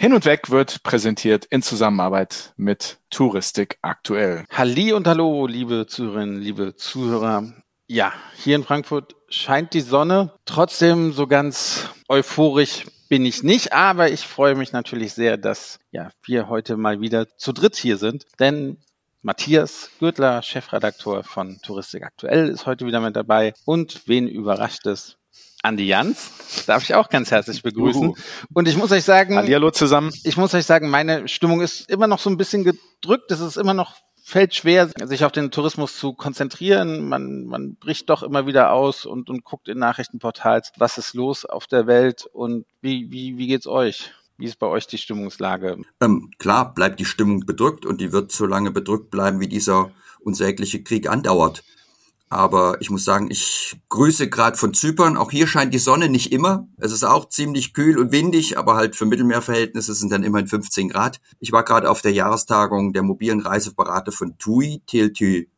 Hin und Weg wird präsentiert in Zusammenarbeit mit Touristik aktuell. Halli und hallo, liebe Zuhörerinnen, liebe Zuhörer. Ja, hier in Frankfurt scheint die Sonne. Trotzdem so ganz euphorisch bin ich nicht, aber ich freue mich natürlich sehr, dass ja, wir heute mal wieder zu dritt hier sind, denn Matthias Gürtler, Chefredakteur von Touristik Aktuell, ist heute wieder mit dabei. Und wen überrascht es? Andi Jans, darf ich auch ganz herzlich begrüßen. Uhu. Und ich muss euch sagen, Hallihallo zusammen. Ich muss euch sagen, meine Stimmung ist immer noch so ein bisschen gedrückt. Es ist immer noch fällt schwer, sich auf den Tourismus zu konzentrieren. Man, man bricht doch immer wieder aus und, und guckt in Nachrichtenportals, was ist los auf der Welt und wie, wie, wie geht's euch? Wie ist bei euch die Stimmungslage? Ähm, klar bleibt die Stimmung bedrückt und die wird so lange bedrückt bleiben, wie dieser unsägliche Krieg andauert. Aber ich muss sagen, ich grüße gerade von Zypern. Auch hier scheint die Sonne nicht immer. Es ist auch ziemlich kühl und windig, aber halt für Mittelmeerverhältnisse sind dann immerhin 15 Grad. Ich war gerade auf der Jahrestagung der mobilen Reiseberater von TUI, TLT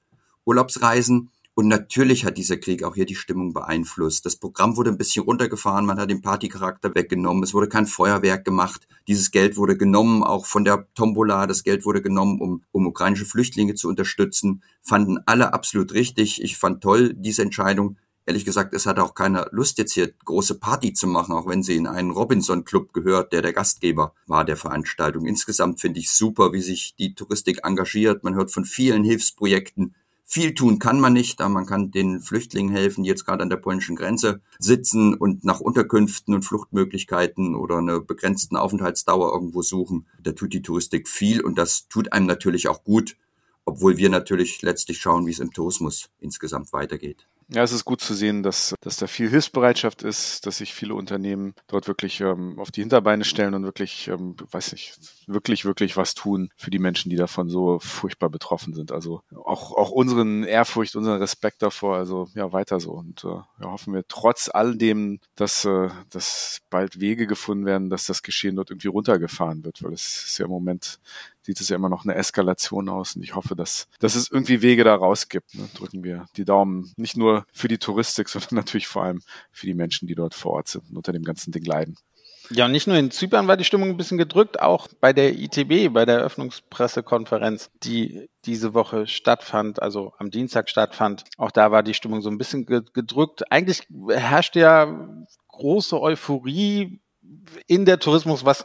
Urlaubsreisen. Und natürlich hat dieser Krieg auch hier die Stimmung beeinflusst. Das Programm wurde ein bisschen runtergefahren, man hat den Partycharakter weggenommen, es wurde kein Feuerwerk gemacht. Dieses Geld wurde genommen, auch von der Tombola, das Geld wurde genommen, um, um ukrainische Flüchtlinge zu unterstützen. Fanden alle absolut richtig. Ich fand toll diese Entscheidung. Ehrlich gesagt, es hatte auch keine Lust, jetzt hier große Party zu machen, auch wenn sie in einen Robinson-Club gehört, der der Gastgeber war der Veranstaltung. Insgesamt finde ich super, wie sich die Touristik engagiert. Man hört von vielen Hilfsprojekten, viel tun kann man nicht, aber man kann den Flüchtlingen helfen, die jetzt gerade an der polnischen Grenze sitzen und nach Unterkünften und Fluchtmöglichkeiten oder einer begrenzten Aufenthaltsdauer irgendwo suchen. Da tut die Touristik viel und das tut einem natürlich auch gut, obwohl wir natürlich letztlich schauen, wie es im Tourismus insgesamt weitergeht. Ja, es ist gut zu sehen, dass, dass da viel Hilfsbereitschaft ist, dass sich viele Unternehmen dort wirklich ähm, auf die Hinterbeine stellen und wirklich, ähm, weiß nicht, wirklich, wirklich was tun für die Menschen, die davon so furchtbar betroffen sind. Also auch, auch unseren Ehrfurcht, unseren Respekt davor, also ja, weiter so. Und äh, ja, hoffen wir trotz all dem, dass, äh, dass bald Wege gefunden werden, dass das Geschehen dort irgendwie runtergefahren wird, weil es ist ja im Moment sieht es ja immer noch eine Eskalation aus. Und ich hoffe, dass, dass es irgendwie Wege da raus gibt. Ne? Drücken wir die Daumen. Nicht nur für die Touristik, sondern natürlich vor allem für die Menschen, die dort vor Ort sind und unter dem ganzen Ding leiden. Ja, und nicht nur in Zypern war die Stimmung ein bisschen gedrückt, auch bei der ITB, bei der Eröffnungspressekonferenz, die diese Woche stattfand, also am Dienstag stattfand. Auch da war die Stimmung so ein bisschen gedrückt. Eigentlich herrscht ja große Euphorie in der Tourismus, was,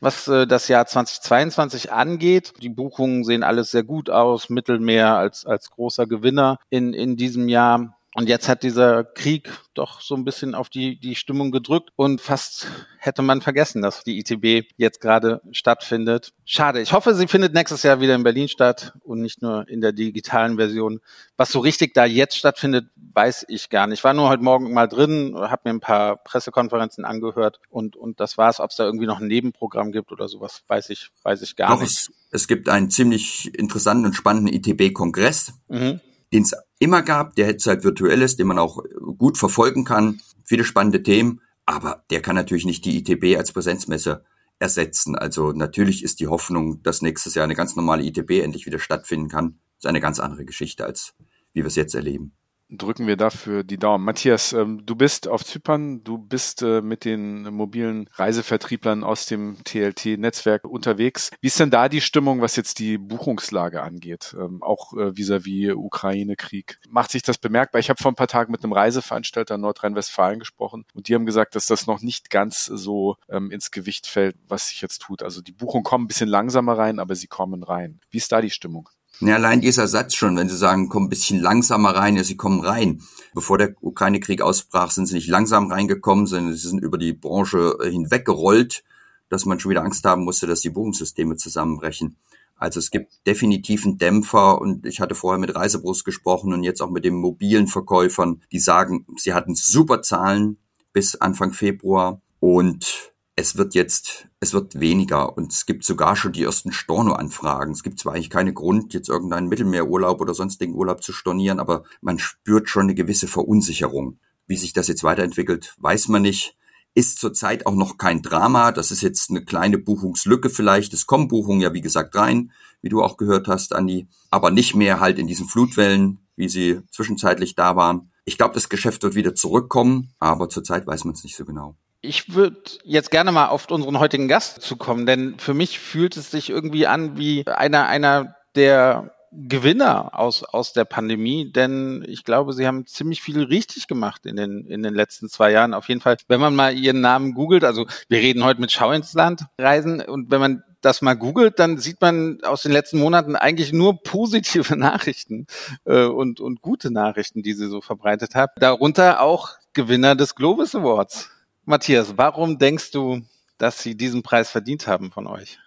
was äh, das Jahr 2022 angeht. Die Buchungen sehen alles sehr gut aus, Mittelmeer als, als großer Gewinner in, in diesem Jahr. Und jetzt hat dieser Krieg doch so ein bisschen auf die, die Stimmung gedrückt und fast hätte man vergessen, dass die ITB jetzt gerade stattfindet. Schade. Ich hoffe, sie findet nächstes Jahr wieder in Berlin statt und nicht nur in der digitalen Version. Was so richtig da jetzt stattfindet, weiß ich gar nicht. Ich war nur heute Morgen mal drin, habe mir ein paar Pressekonferenzen angehört und, und das war's. Ob es da irgendwie noch ein Nebenprogramm gibt oder sowas, weiß ich, weiß ich gar Doch, nicht. Es, es gibt einen ziemlich interessanten und spannenden ITB-Kongress. Mhm den es immer gab, der jetzt halt virtuell ist, den man auch gut verfolgen kann. Viele spannende Themen, aber der kann natürlich nicht die ITB als Präsenzmesse ersetzen. Also natürlich ist die Hoffnung, dass nächstes Jahr eine ganz normale ITB endlich wieder stattfinden kann, ist eine ganz andere Geschichte, als wie wir es jetzt erleben drücken wir dafür die Daumen. Matthias, ähm, du bist auf Zypern, du bist äh, mit den mobilen Reisevertrieblern aus dem TLT-Netzwerk unterwegs. Wie ist denn da die Stimmung, was jetzt die Buchungslage angeht, ähm, auch äh, vis-à-vis Ukraine-Krieg? Macht sich das bemerkbar? Ich habe vor ein paar Tagen mit einem Reiseveranstalter in Nordrhein-Westfalen gesprochen und die haben gesagt, dass das noch nicht ganz so ähm, ins Gewicht fällt, was sich jetzt tut. Also die Buchungen kommen ein bisschen langsamer rein, aber sie kommen rein. Wie ist da die Stimmung? Ja, allein dieser Satz schon, wenn Sie sagen, komm ein bisschen langsamer rein, ja, Sie kommen rein. Bevor der Ukraine-Krieg ausbrach, sind Sie nicht langsam reingekommen, sondern Sie sind über die Branche äh, hinweggerollt, dass man schon wieder Angst haben musste, dass die Buchungssysteme zusammenbrechen. Also es gibt definitiv einen Dämpfer und ich hatte vorher mit Reisebus gesprochen und jetzt auch mit den mobilen Verkäufern, die sagen, sie hatten super Zahlen bis Anfang Februar und es wird jetzt, es wird weniger und es gibt sogar schon die ersten Storno-Anfragen. Es gibt zwar eigentlich keinen Grund, jetzt irgendeinen Mittelmeerurlaub oder sonstigen Urlaub zu stornieren, aber man spürt schon eine gewisse Verunsicherung. Wie sich das jetzt weiterentwickelt, weiß man nicht. Ist zurzeit auch noch kein Drama. Das ist jetzt eine kleine Buchungslücke vielleicht. Es kommen Buchungen ja, wie gesagt, rein, wie du auch gehört hast, Andi. Aber nicht mehr halt in diesen Flutwellen, wie sie zwischenzeitlich da waren. Ich glaube, das Geschäft wird wieder zurückkommen, aber zurzeit weiß man es nicht so genau. Ich würde jetzt gerne mal auf unseren heutigen Gast zukommen, denn für mich fühlt es sich irgendwie an wie einer, einer der Gewinner aus, aus der Pandemie, denn ich glaube, sie haben ziemlich viel richtig gemacht in den, in den letzten zwei Jahren. Auf jeden Fall, wenn man mal ihren Namen googelt, also wir reden heute mit Schau ins Land reisen und wenn man das mal googelt, dann sieht man aus den letzten Monaten eigentlich nur positive Nachrichten äh, und, und gute Nachrichten, die sie so verbreitet hat. Darunter auch Gewinner des Globus Awards. Matthias, warum denkst du, dass sie diesen Preis verdient haben von euch?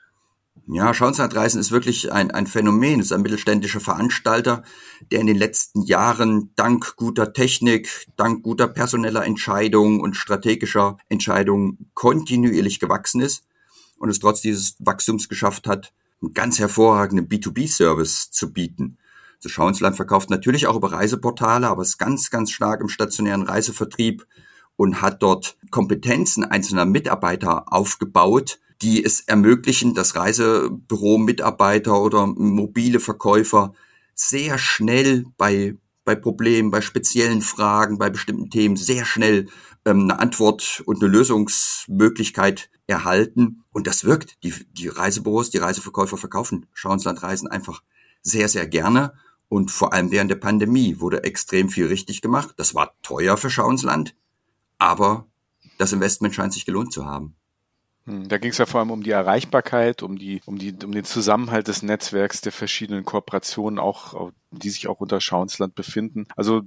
Ja, Schauenslandreisen ist wirklich ein, ein Phänomen. Es ist ein mittelständischer Veranstalter, der in den letzten Jahren dank guter Technik, dank guter personeller Entscheidungen und strategischer Entscheidungen kontinuierlich gewachsen ist und es trotz dieses Wachstums geschafft hat, einen ganz hervorragenden B2B-Service zu bieten. Also Schauensland verkauft natürlich auch über Reiseportale, aber ist ganz, ganz stark im stationären Reisevertrieb und hat dort Kompetenzen einzelner Mitarbeiter aufgebaut, die es ermöglichen, dass Reisebüro-Mitarbeiter oder mobile Verkäufer sehr schnell bei, bei Problemen, bei speziellen Fragen, bei bestimmten Themen sehr schnell ähm, eine Antwort und eine Lösungsmöglichkeit erhalten. Und das wirkt. Die, die Reisebüros, die Reiseverkäufer verkaufen Schauenslandreisen einfach sehr, sehr gerne. Und vor allem während der Pandemie wurde extrem viel richtig gemacht. Das war teuer für Schauensland, aber das Investment scheint sich gelohnt zu haben. Hm, da ging es ja vor allem um die Erreichbarkeit, um die, um die, um den Zusammenhalt des Netzwerks der verschiedenen Kooperationen, auch die sich auch unter Schauensland befinden. Also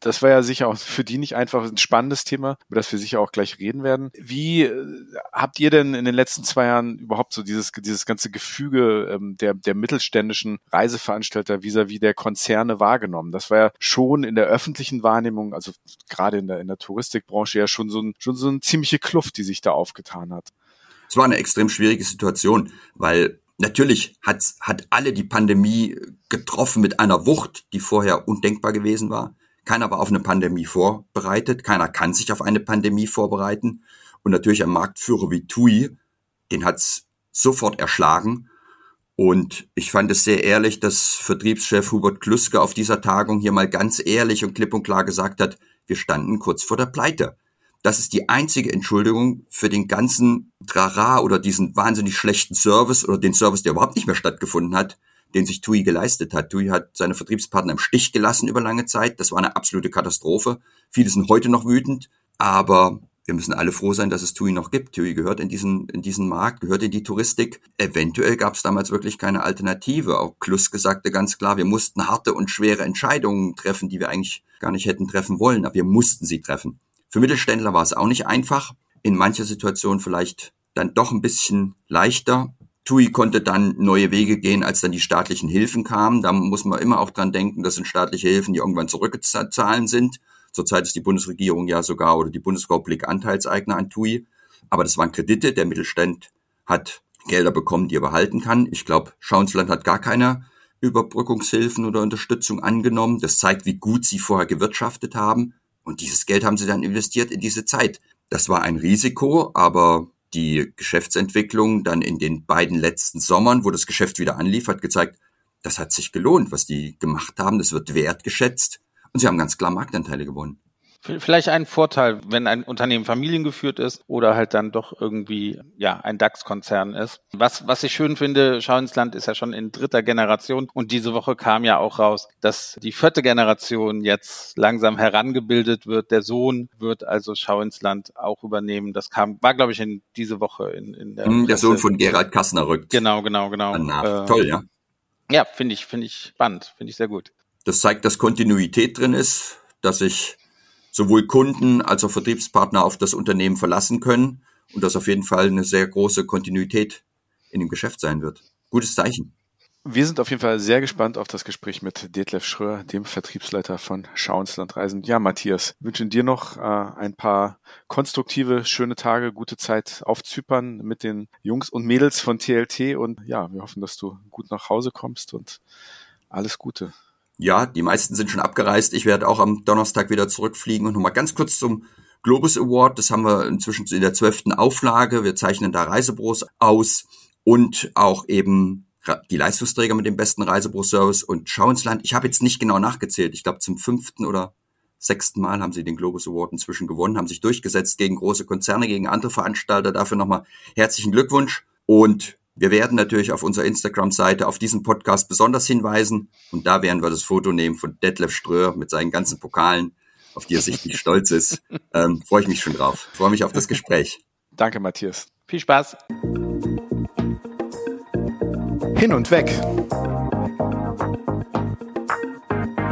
das war ja sicher auch für die nicht einfach ein spannendes Thema, über das wir sicher auch gleich reden werden. Wie äh, habt ihr denn in den letzten zwei Jahren überhaupt so dieses, dieses ganze Gefüge ähm, der, der mittelständischen Reiseveranstalter vis-à-vis -vis der Konzerne wahrgenommen? Das war ja schon in der öffentlichen Wahrnehmung, also gerade in der, in der Touristikbranche ja schon so, ein, schon so eine ziemliche Kluft, die sich da aufgetan hat. Es war eine extrem schwierige Situation, weil natürlich hat, hat alle die Pandemie getroffen mit einer Wucht, die vorher undenkbar gewesen war. Keiner war auf eine Pandemie vorbereitet, keiner kann sich auf eine Pandemie vorbereiten. Und natürlich ein Marktführer wie TUI, den hat's sofort erschlagen. Und ich fand es sehr ehrlich, dass Vertriebschef Hubert Kluske auf dieser Tagung hier mal ganz ehrlich und klipp und klar gesagt hat, wir standen kurz vor der Pleite. Das ist die einzige Entschuldigung für den ganzen Trara oder diesen wahnsinnig schlechten Service oder den Service, der überhaupt nicht mehr stattgefunden hat, den sich TUI geleistet hat. TUI hat seine Vertriebspartner im Stich gelassen über lange Zeit. Das war eine absolute Katastrophe. Viele sind heute noch wütend, aber wir müssen alle froh sein, dass es TUI noch gibt. TUI gehört in diesen, in diesen Markt, gehört in die Touristik. Eventuell gab es damals wirklich keine Alternative. Auch Kluske sagte ganz klar, wir mussten harte und schwere Entscheidungen treffen, die wir eigentlich gar nicht hätten treffen wollen, aber wir mussten sie treffen. Für Mittelständler war es auch nicht einfach. In mancher Situation vielleicht dann doch ein bisschen leichter. TUI konnte dann neue Wege gehen, als dann die staatlichen Hilfen kamen. Da muss man immer auch dran denken, das sind staatliche Hilfen, die irgendwann zurückzahlen sind. Zurzeit ist die Bundesregierung ja sogar oder die Bundesrepublik Anteilseigner an TUI. Aber das waren Kredite. Der Mittelstand hat Gelder bekommen, die er behalten kann. Ich glaube, Schauensland hat gar keine Überbrückungshilfen oder Unterstützung angenommen. Das zeigt, wie gut sie vorher gewirtschaftet haben. Und dieses Geld haben sie dann investiert in diese Zeit. Das war ein Risiko, aber die Geschäftsentwicklung dann in den beiden letzten Sommern, wo das Geschäft wieder anlief, hat gezeigt, das hat sich gelohnt, was die gemacht haben. Das wird wertgeschätzt. Und sie haben ganz klar Marktanteile gewonnen. Vielleicht ein Vorteil, wenn ein Unternehmen familiengeführt ist oder halt dann doch irgendwie ja ein DAX-Konzern ist. Was, was ich schön finde, Schau ins Land ist ja schon in dritter Generation und diese Woche kam ja auch raus, dass die vierte Generation jetzt langsam herangebildet wird. Der Sohn wird also Schau ins Land auch übernehmen. Das kam, war glaube ich in diese Woche in, in der. Hm, der Presse. Sohn von Gerald Kassner rückt. Genau, genau, genau. Äh, Toll, ja. Ja, finde ich, finde ich spannend, finde ich sehr gut. Das zeigt, dass Kontinuität drin ist, dass ich sowohl Kunden als auch Vertriebspartner auf das Unternehmen verlassen können und dass auf jeden Fall eine sehr große Kontinuität in dem Geschäft sein wird. Gutes Zeichen. Wir sind auf jeden Fall sehr gespannt auf das Gespräch mit Detlef Schröer, dem Vertriebsleiter von Schauensland Reisen. Ja, Matthias, wünschen dir noch äh, ein paar konstruktive, schöne Tage, gute Zeit auf Zypern mit den Jungs und Mädels von TLT und ja, wir hoffen, dass du gut nach Hause kommst und alles Gute. Ja, die meisten sind schon abgereist. Ich werde auch am Donnerstag wieder zurückfliegen und nochmal ganz kurz zum Globus Award. Das haben wir inzwischen in der zwölften Auflage. Wir zeichnen da Reisebüros aus und auch eben die Leistungsträger mit dem besten Reisebüro-Service und Schau ins Land. Ich habe jetzt nicht genau nachgezählt. Ich glaube zum fünften oder sechsten Mal haben sie den Globus Award inzwischen gewonnen, haben sich durchgesetzt gegen große Konzerne, gegen andere Veranstalter. Dafür nochmal herzlichen Glückwunsch. Und wir werden natürlich auf unserer Instagram-Seite auf diesen Podcast besonders hinweisen. Und da werden wir das Foto nehmen von Detlef Ströer mit seinen ganzen Pokalen, auf die er sichtlich stolz ist. Ähm, freue ich mich schon drauf. Freue mich auf das Gespräch. Danke, Matthias. Viel Spaß. Hin und weg.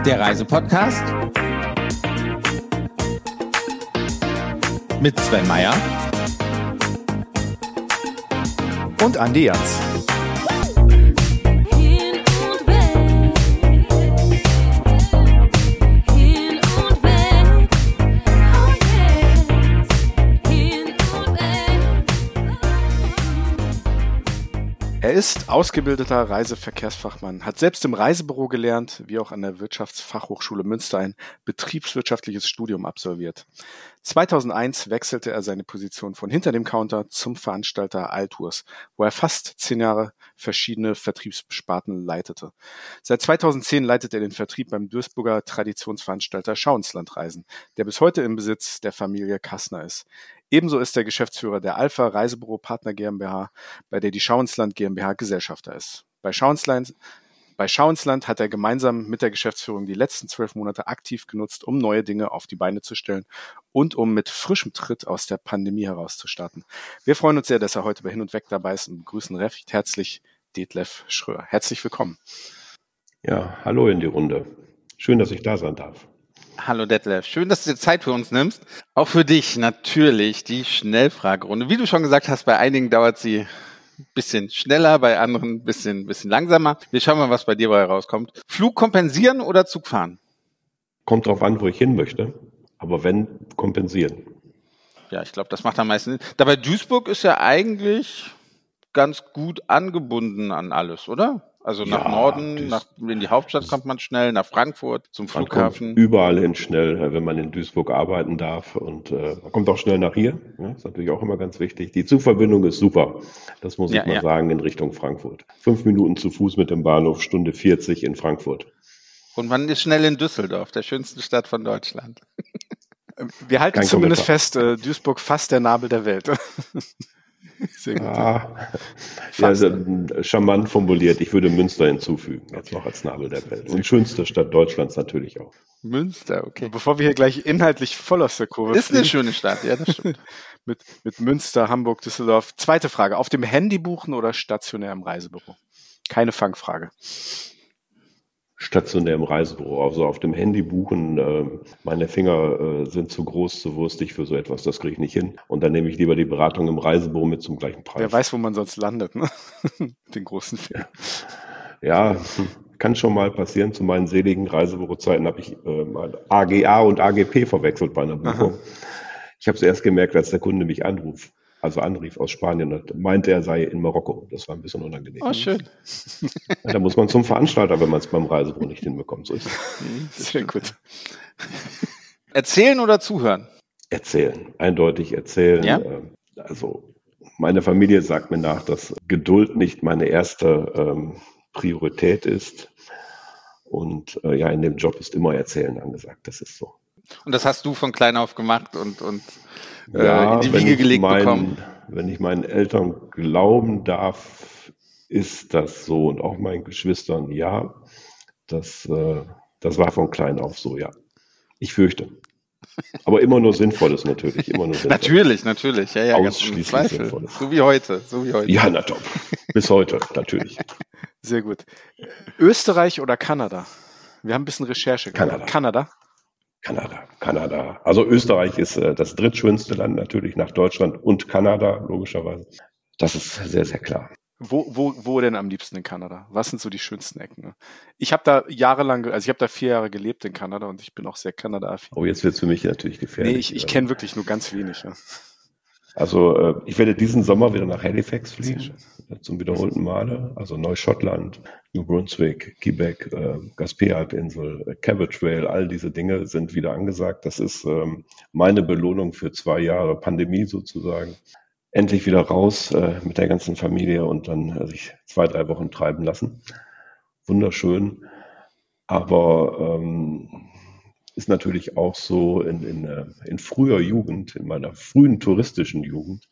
Der Reisepodcast mit Sven Meyer und Andi Jans. Er ist ausgebildeter Reiseverkehrsfachmann, hat selbst im Reisebüro gelernt, wie auch an der Wirtschaftsfachhochschule Münster ein betriebswirtschaftliches Studium absolviert. 2001 wechselte er seine Position von hinter dem Counter zum Veranstalter Altours, wo er fast zehn Jahre verschiedene Vertriebssparten leitete. Seit 2010 leitet er den Vertrieb beim Duisburger Traditionsveranstalter Schauenslandreisen, der bis heute im Besitz der Familie Kassner ist. Ebenso ist er Geschäftsführer der Alpha Reisebüro Partner GmbH, bei der die Schauensland GmbH Gesellschafter ist. Bei Schauensland, bei Schauensland hat er gemeinsam mit der Geschäftsführung die letzten zwölf Monate aktiv genutzt, um neue Dinge auf die Beine zu stellen und um mit frischem Tritt aus der Pandemie herauszustarten. Wir freuen uns sehr, dass er heute bei Hin und Weg dabei ist und begrüßen recht herzlich Detlef Schröer. Herzlich willkommen. Ja, hallo in die Runde. Schön, dass ich da sein darf. Hallo Detlef, schön, dass du dir Zeit für uns nimmst. Auch für dich natürlich die Schnellfragerunde. Wie du schon gesagt hast, bei einigen dauert sie ein bisschen schneller, bei anderen ein bisschen, bisschen langsamer. Wir schauen mal, was bei dir bei rauskommt. Flug kompensieren oder Zug fahren? Kommt drauf an, wo ich hin möchte. Aber wenn, kompensieren. Ja, ich glaube, das macht am meisten Sinn. Dabei Duisburg ist ja eigentlich ganz gut angebunden an alles, oder? Also nach ja, Norden, nach, in die Hauptstadt kommt man schnell, nach Frankfurt, zum Flughafen. überall hin schnell, äh, wenn man in Duisburg arbeiten darf. Und äh, man kommt auch schnell nach hier. Ja, ist natürlich auch immer ganz wichtig. Die Zugverbindung ist super. Das muss ich ja, mal ja. sagen, in Richtung Frankfurt. Fünf Minuten zu Fuß mit dem Bahnhof, Stunde 40 in Frankfurt. Und man ist schnell in Düsseldorf, der schönsten Stadt von Deutschland. Wir halten Kein zumindest Kommentar. fest, äh, Duisburg fast der Nabel der Welt. Sehr gut. Ah, ja, also, charmant formuliert. Ich würde Münster hinzufügen, jetzt noch als Nabel der Welt. Und schönste Stadt Deutschlands natürlich auch. Münster, okay. Bevor wir hier gleich inhaltlich voll aus der Kurve Ist eine schöne Stadt, ja, das stimmt. mit, mit Münster, Hamburg, Düsseldorf. Zweite Frage. Auf dem Handy buchen oder stationär im Reisebüro? Keine Fangfrage stationär im Reisebüro. Also auf dem Handy buchen, äh, meine Finger äh, sind zu groß, zu wurstig für so etwas, das kriege ich nicht hin. Und dann nehme ich lieber die Beratung im Reisebüro mit zum gleichen Preis. Wer weiß, wo man sonst landet, ne? Den großen Finger. Ja, kann schon mal passieren. Zu meinen seligen Reisebürozeiten habe ich äh, mal AGA und AGP verwechselt bei einer Buchung. Aha. Ich habe es erst gemerkt, als der Kunde mich anruft also anrief aus Spanien und meinte, er sei in Marokko. Das war ein bisschen unangenehm. Oh, schön. Ja, da muss man zum Veranstalter, wenn man es beim Reisebüro nicht hinbekommt. So ist es. Sehr gut. Erzählen oder zuhören? Erzählen, eindeutig erzählen. Ja? Ähm, also meine Familie sagt mir nach, dass Geduld nicht meine erste ähm, Priorität ist. Und äh, ja, in dem Job ist immer Erzählen angesagt. Das ist so. Und das hast du von klein auf gemacht und, und ja, in die Wiege gelegt mein, bekommen. Wenn ich meinen Eltern glauben darf, ist das so. Und auch meinen Geschwistern, ja. Das, äh, das war von klein auf so, ja. Ich fürchte. Aber immer nur Sinnvolles natürlich. Immer nur Sinnvolles. natürlich, natürlich. Ja, ja, Ausschließlich ganz Sinnvolles. So wie heute. So wie heute. Ja, na top. Bis heute, natürlich. Sehr gut. Österreich oder Kanada? Wir haben ein bisschen Recherche gemacht. Kanada. Kanada. Kanada, Kanada. Also Österreich ist äh, das drittschönste Land natürlich nach Deutschland und Kanada, logischerweise. Das ist sehr, sehr klar. Wo, wo, wo denn am liebsten in Kanada? Was sind so die schönsten Ecken? Ich habe da jahrelang, also ich habe da vier Jahre gelebt in Kanada und ich bin auch sehr Kanada-affin. Oh, jetzt wird's für mich natürlich gefährlich. Nee, ich, ich kenne wirklich nur ganz wenig. Ja. Also äh, ich werde diesen Sommer wieder nach Halifax fliegen, zum wiederholten Male. Also Neuschottland, New Brunswick, Quebec, äh, Gaspé-Halbinsel, äh, Cabbage Trail, all diese Dinge sind wieder angesagt. Das ist ähm, meine Belohnung für zwei Jahre Pandemie sozusagen. Endlich wieder raus äh, mit der ganzen Familie und dann äh, sich zwei, drei Wochen treiben lassen. Wunderschön. Aber ähm, ist natürlich auch so in, in, äh, in früher Jugend, in meiner frühen touristischen Jugend,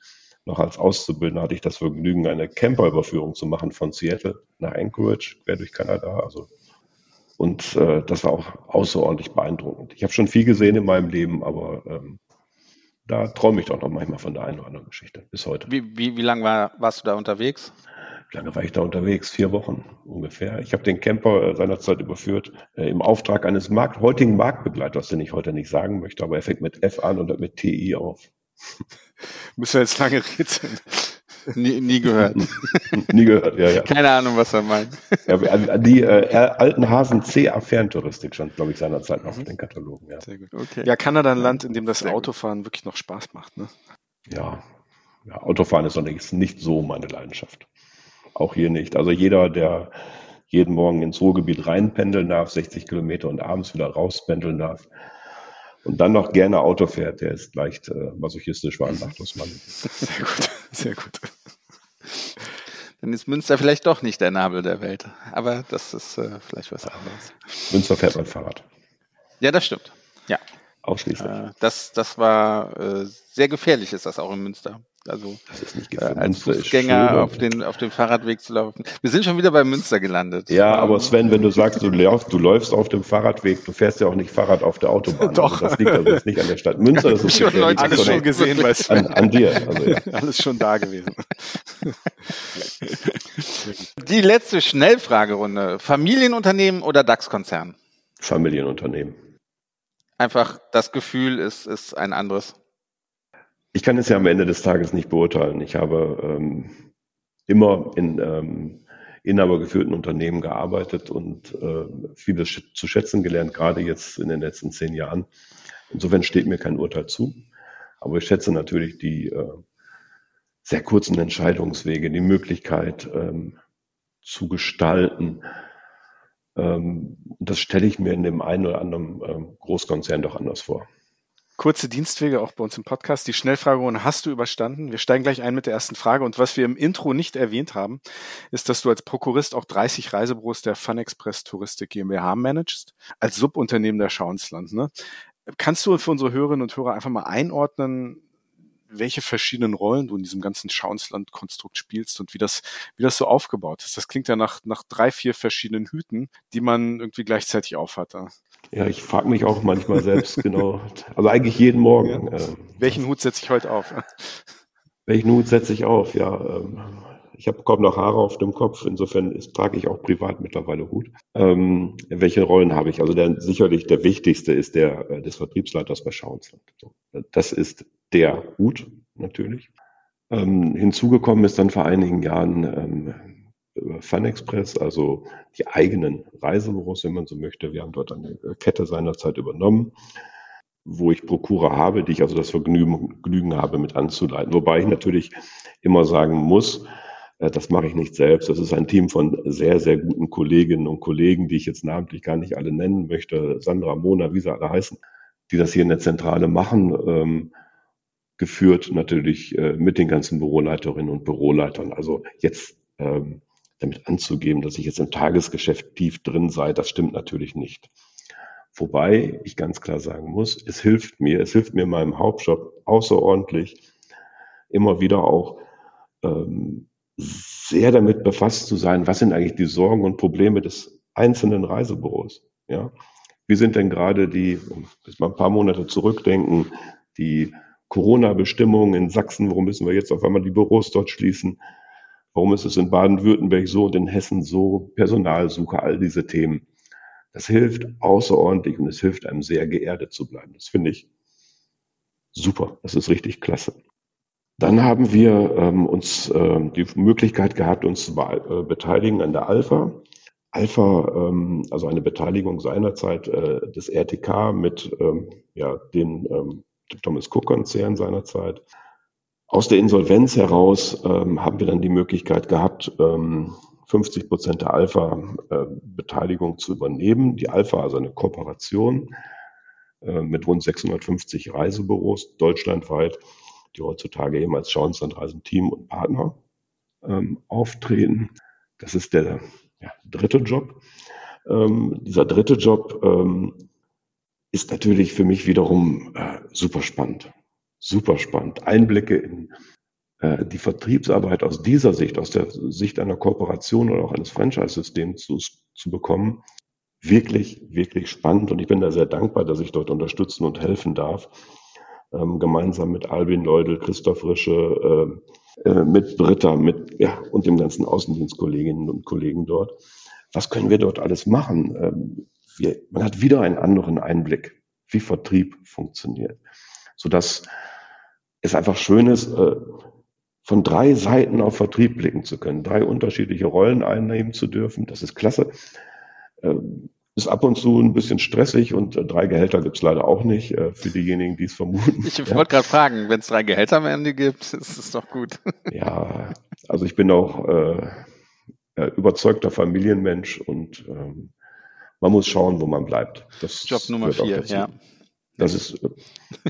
noch als Auszubildender hatte ich das Vergnügen, eine Camperüberführung zu machen von Seattle nach Anchorage, quer durch Kanada. Also und äh, das war auch außerordentlich beeindruckend. Ich habe schon viel gesehen in meinem Leben, aber ähm, da träume ich doch noch manchmal von der einen oder anderen Geschichte bis heute. Wie, wie, wie lange war, warst du da unterwegs? Lange war ich da unterwegs? Vier Wochen ungefähr. Ich habe den Camper äh, seinerzeit überführt äh, im Auftrag eines Markt, heutigen Marktbegleiters, den ich heute nicht sagen möchte, aber er fängt mit F an und hört mit TI auf. Müssen wir jetzt lange rätseln. Nie, nie gehört. nie gehört, ja, ja. Keine Ahnung, was er meint. Ja, an die äh, alten Hasen CA Ferntouristik stand, glaube ich, seinerzeit noch auf den Katalogen. Ja. Sehr gut. Okay. Ja, Kanada ein Land, in dem das Sehr Autofahren gut. wirklich noch Spaß macht. Ne? Ja. ja, Autofahren ist noch nicht, nicht so meine Leidenschaft. Auch hier nicht. Also jeder, der jeden Morgen ins Ruhrgebiet reinpendeln darf, 60 Kilometer und abends wieder rauspendeln darf, und dann noch gerne Auto fährt, der ist leicht äh, masochistisch veranlagt, Mann. Sehr gut, sehr gut. Dann ist Münster vielleicht doch nicht der Nabel der Welt. Aber das ist äh, vielleicht was anderes. Münster fährt mein Fahrrad. Ja, das stimmt. Ja. Ausschließlich. Äh, das, das war äh, sehr gefährlich, ist das auch in Münster. Also äh, als Fußgänger auf den, auf dem Fahrradweg zu laufen. Wir sind schon wieder bei Münster gelandet. Ja, aber Sven, wenn du sagst, du läufst, du läufst auf dem Fahrradweg, du fährst ja auch nicht Fahrrad auf der Autobahn. Doch. Also das liegt also jetzt nicht an der Stadt Münster. Das ist schon Leute, alles schon gesehen bei Sven. An, an dir. Also, ja. Alles schon da gewesen. Die letzte Schnellfragerunde. Familienunternehmen oder DAX-Konzern? Familienunternehmen. Einfach das Gefühl ist, ist ein anderes. Ich kann es ja am Ende des Tages nicht beurteilen. Ich habe ähm, immer in ähm, inhabergeführten Unternehmen gearbeitet und äh, vieles sch zu schätzen gelernt, gerade jetzt in den letzten zehn Jahren. Insofern steht mir kein Urteil zu. Aber ich schätze natürlich die äh, sehr kurzen Entscheidungswege, die Möglichkeit ähm, zu gestalten. Ähm, das stelle ich mir in dem einen oder anderen ähm, Großkonzern doch anders vor. Kurze Dienstwege auch bei uns im Podcast. Die Schnellfragerunde hast du überstanden. Wir steigen gleich ein mit der ersten Frage. Und was wir im Intro nicht erwähnt haben, ist, dass du als Prokurist auch 30 Reisebüros der FunExpress Touristik GmbH managst, als Subunternehmen der Schauensland. Ne? Kannst du für unsere Hörerinnen und Hörer einfach mal einordnen, welche verschiedenen Rollen du in diesem ganzen Schauensland-Konstrukt spielst und wie das, wie das so aufgebaut ist. Das klingt ja nach, nach drei, vier verschiedenen Hüten, die man irgendwie gleichzeitig aufhat. Ja, ich frage mich auch manchmal selbst genau. Also eigentlich jeden Morgen. Ja. Äh, Welchen Hut setze ich heute auf? Welchen Hut setze ich auf? Ja, ähm, ich habe kaum noch Haare auf dem Kopf. Insofern ist, trage ich auch privat mittlerweile Hut. Ähm, welche Rollen habe ich? Also der, sicherlich der wichtigste ist der äh, des Vertriebsleiters bei Schauensland. So, das ist der Hut natürlich. Ähm, hinzugekommen ist dann vor einigen Jahren ähm, FunExpress, also die eigenen Reisebüros, wenn man so möchte. Wir haben dort eine Kette seinerzeit übernommen, wo ich Prokura habe, die ich also das Vergnügen, Vergnügen habe, mit anzuleiten. Wobei ich natürlich immer sagen muss, äh, das mache ich nicht selbst. Das ist ein Team von sehr, sehr guten Kolleginnen und Kollegen, die ich jetzt namentlich gar nicht alle nennen möchte. Sandra, Mona, wie sie alle heißen, die das hier in der Zentrale machen. Ähm, geführt natürlich äh, mit den ganzen Büroleiterinnen und Büroleitern. Also jetzt ähm, damit anzugeben, dass ich jetzt im Tagesgeschäft tief drin sei, das stimmt natürlich nicht. Wobei ich ganz klar sagen muss, es hilft mir, es hilft mir in meinem Hauptjob außerordentlich, immer wieder auch ähm, sehr damit befasst zu sein, was sind eigentlich die Sorgen und Probleme des einzelnen Reisebüros. Ja? Wie sind denn gerade die, bis mal ein paar Monate zurückdenken, die Corona-Bestimmungen in Sachsen, warum müssen wir jetzt auf einmal die Büros dort schließen? Warum ist es in Baden-Württemberg so und in Hessen so? Personalsuche, all diese Themen. Das hilft außerordentlich und es hilft einem sehr geerdet zu bleiben. Das finde ich super. Das ist richtig klasse. Dann haben wir ähm, uns äh, die Möglichkeit gehabt, uns zu äh, beteiligen an der Alpha. Alpha, ähm, also eine Beteiligung seinerzeit äh, des RTK mit ähm, ja, den ähm, Thomas Cook-Konzern seinerzeit aus der Insolvenz heraus ähm, haben wir dann die Möglichkeit gehabt, ähm, 50 Prozent der Alpha-Beteiligung äh, zu übernehmen. Die Alpha, also eine Kooperation äh, mit rund 650 Reisebüros deutschlandweit, die heutzutage eben als Schauenslandreisen-Team und Partner ähm, auftreten. Das ist der ja, dritte Job. Ähm, dieser dritte Job ähm, ist natürlich für mich wiederum äh, super spannend. Super spannend. Einblicke in äh, die Vertriebsarbeit aus dieser Sicht, aus der Sicht einer Kooperation oder auch eines Franchise-Systems zu, zu bekommen, wirklich, wirklich spannend. Und ich bin da sehr dankbar, dass ich dort unterstützen und helfen darf. Ähm, gemeinsam mit Albin Leudel, Christoph Rische, äh, äh, mit Britta, mit, ja, und dem ganzen Außendienstkolleginnen und Kollegen dort. Was können wir dort alles machen? Ähm, wir, man hat wieder einen anderen Einblick, wie Vertrieb funktioniert, sodass es einfach schön ist, äh, von drei Seiten auf Vertrieb blicken zu können, drei unterschiedliche Rollen einnehmen zu dürfen. Das ist klasse. Ähm, ist ab und zu ein bisschen stressig und äh, drei Gehälter gibt's leider auch nicht äh, für diejenigen, die es vermuten. Ich ja. wollte gerade fragen, wenn es drei Gehälter am Ende gibt, ist es doch gut. Ja, also ich bin auch äh, überzeugter Familienmensch und ähm, man muss schauen, wo man bleibt. Das Job Nummer vier, ja. Das ist äh,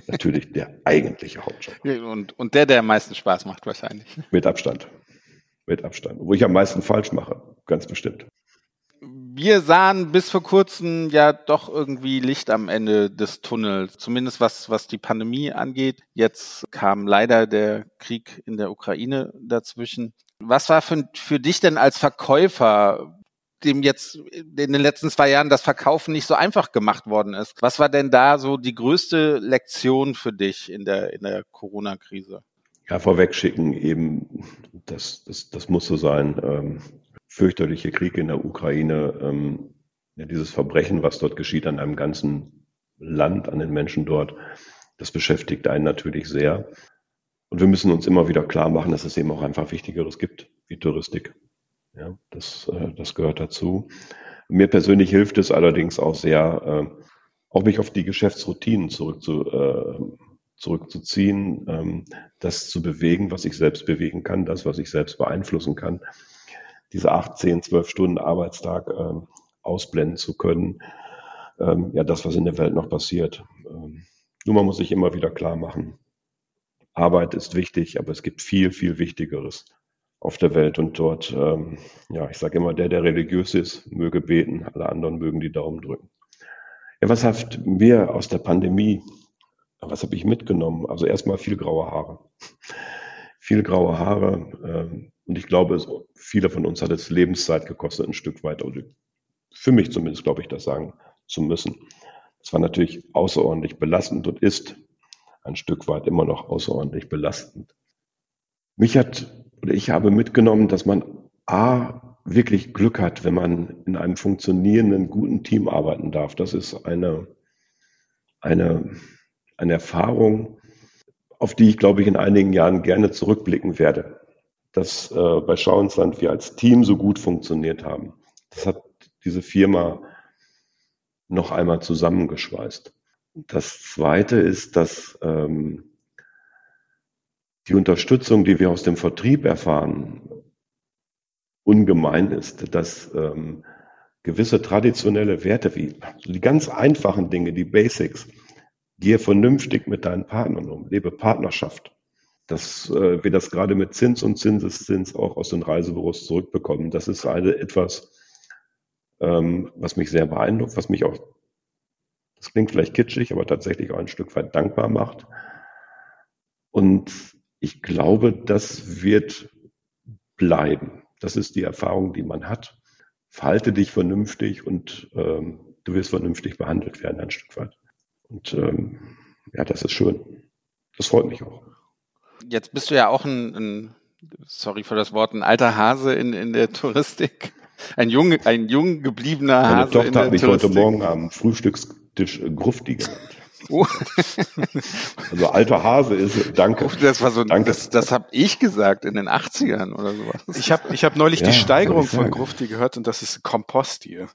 natürlich der eigentliche Hauptjob. Und, und der, der am meisten Spaß macht, wahrscheinlich. Mit Abstand. Mit Abstand. Wo ich am meisten falsch mache, ganz bestimmt. Wir sahen bis vor kurzem ja doch irgendwie Licht am Ende des Tunnels, zumindest was, was die Pandemie angeht. Jetzt kam leider der Krieg in der Ukraine dazwischen. Was war für, für dich denn als Verkäufer dem jetzt in den letzten zwei Jahren das Verkaufen nicht so einfach gemacht worden ist. Was war denn da so die größte Lektion für dich in der, in der Corona-Krise? Ja, vorweg schicken eben, das, das, das muss so sein. Ähm, fürchterliche Krieg in der Ukraine, ähm, ja, dieses Verbrechen, was dort geschieht an einem ganzen Land, an den Menschen dort, das beschäftigt einen natürlich sehr. Und wir müssen uns immer wieder klar machen, dass es eben auch einfach Wichtigeres gibt, wie Touristik. Ja, das, äh, das gehört dazu. Mir persönlich hilft es allerdings auch sehr, äh, auch mich auf die Geschäftsroutinen zurückzu, äh, zurückzuziehen, ähm, das zu bewegen, was ich selbst bewegen kann, das, was ich selbst beeinflussen kann, diese acht, zehn, zwölf Stunden Arbeitstag äh, ausblenden zu können. Ähm, ja, das, was in der Welt noch passiert. Ähm, nur man muss sich immer wieder klar machen, Arbeit ist wichtig, aber es gibt viel, viel Wichtigeres auf der Welt und dort, ähm, ja, ich sage immer, der, der religiös ist, möge beten, alle anderen mögen die Daumen drücken. Ja, was hat mir aus der Pandemie, was habe ich mitgenommen? Also erstmal viel graue Haare. viel graue Haare ähm, und ich glaube, viele von uns hat es Lebenszeit gekostet, ein Stück weit, oder für mich zumindest glaube ich, das sagen zu müssen. Es war natürlich außerordentlich belastend und ist ein Stück weit immer noch außerordentlich belastend. Mich hat oder ich habe mitgenommen, dass man A, wirklich Glück hat, wenn man in einem funktionierenden, guten Team arbeiten darf. Das ist eine, eine, eine Erfahrung, auf die ich, glaube ich, in einigen Jahren gerne zurückblicken werde. Dass äh, bei Schauensland wir als Team so gut funktioniert haben. Das hat diese Firma noch einmal zusammengeschweißt. Das Zweite ist, dass ähm, die Unterstützung, die wir aus dem Vertrieb erfahren, ungemein ist, dass ähm, gewisse traditionelle Werte wie die ganz einfachen Dinge, die Basics, gehe vernünftig mit deinen Partnern um, lebe Partnerschaft, dass äh, wir das gerade mit Zins und Zinseszins auch aus den Reisebüros zurückbekommen. Das ist eine etwas, ähm, was mich sehr beeindruckt, was mich auch, das klingt vielleicht kitschig, aber tatsächlich auch ein Stück weit dankbar macht. Und ich glaube, das wird bleiben. Das ist die Erfahrung, die man hat. Verhalte dich vernünftig und ähm, du wirst vernünftig behandelt werden ein Stück weit. Und ähm, ja, das ist schön. Das freut mich auch. Jetzt bist du ja auch ein, ein sorry für das Wort, ein alter Hase in, in der Touristik. Ein jung, ein jung gebliebener Hase. Meine Tochter hat mich Touristik. heute Morgen am Frühstückstisch Grufti genannt. Oh. also alter Hase ist, danke. Das war so, danke. das, das habe ich gesagt in den 80ern oder sowas. Ich habe ich hab neulich ja, die Steigerung von Grufti gehört und das ist Kompost hier.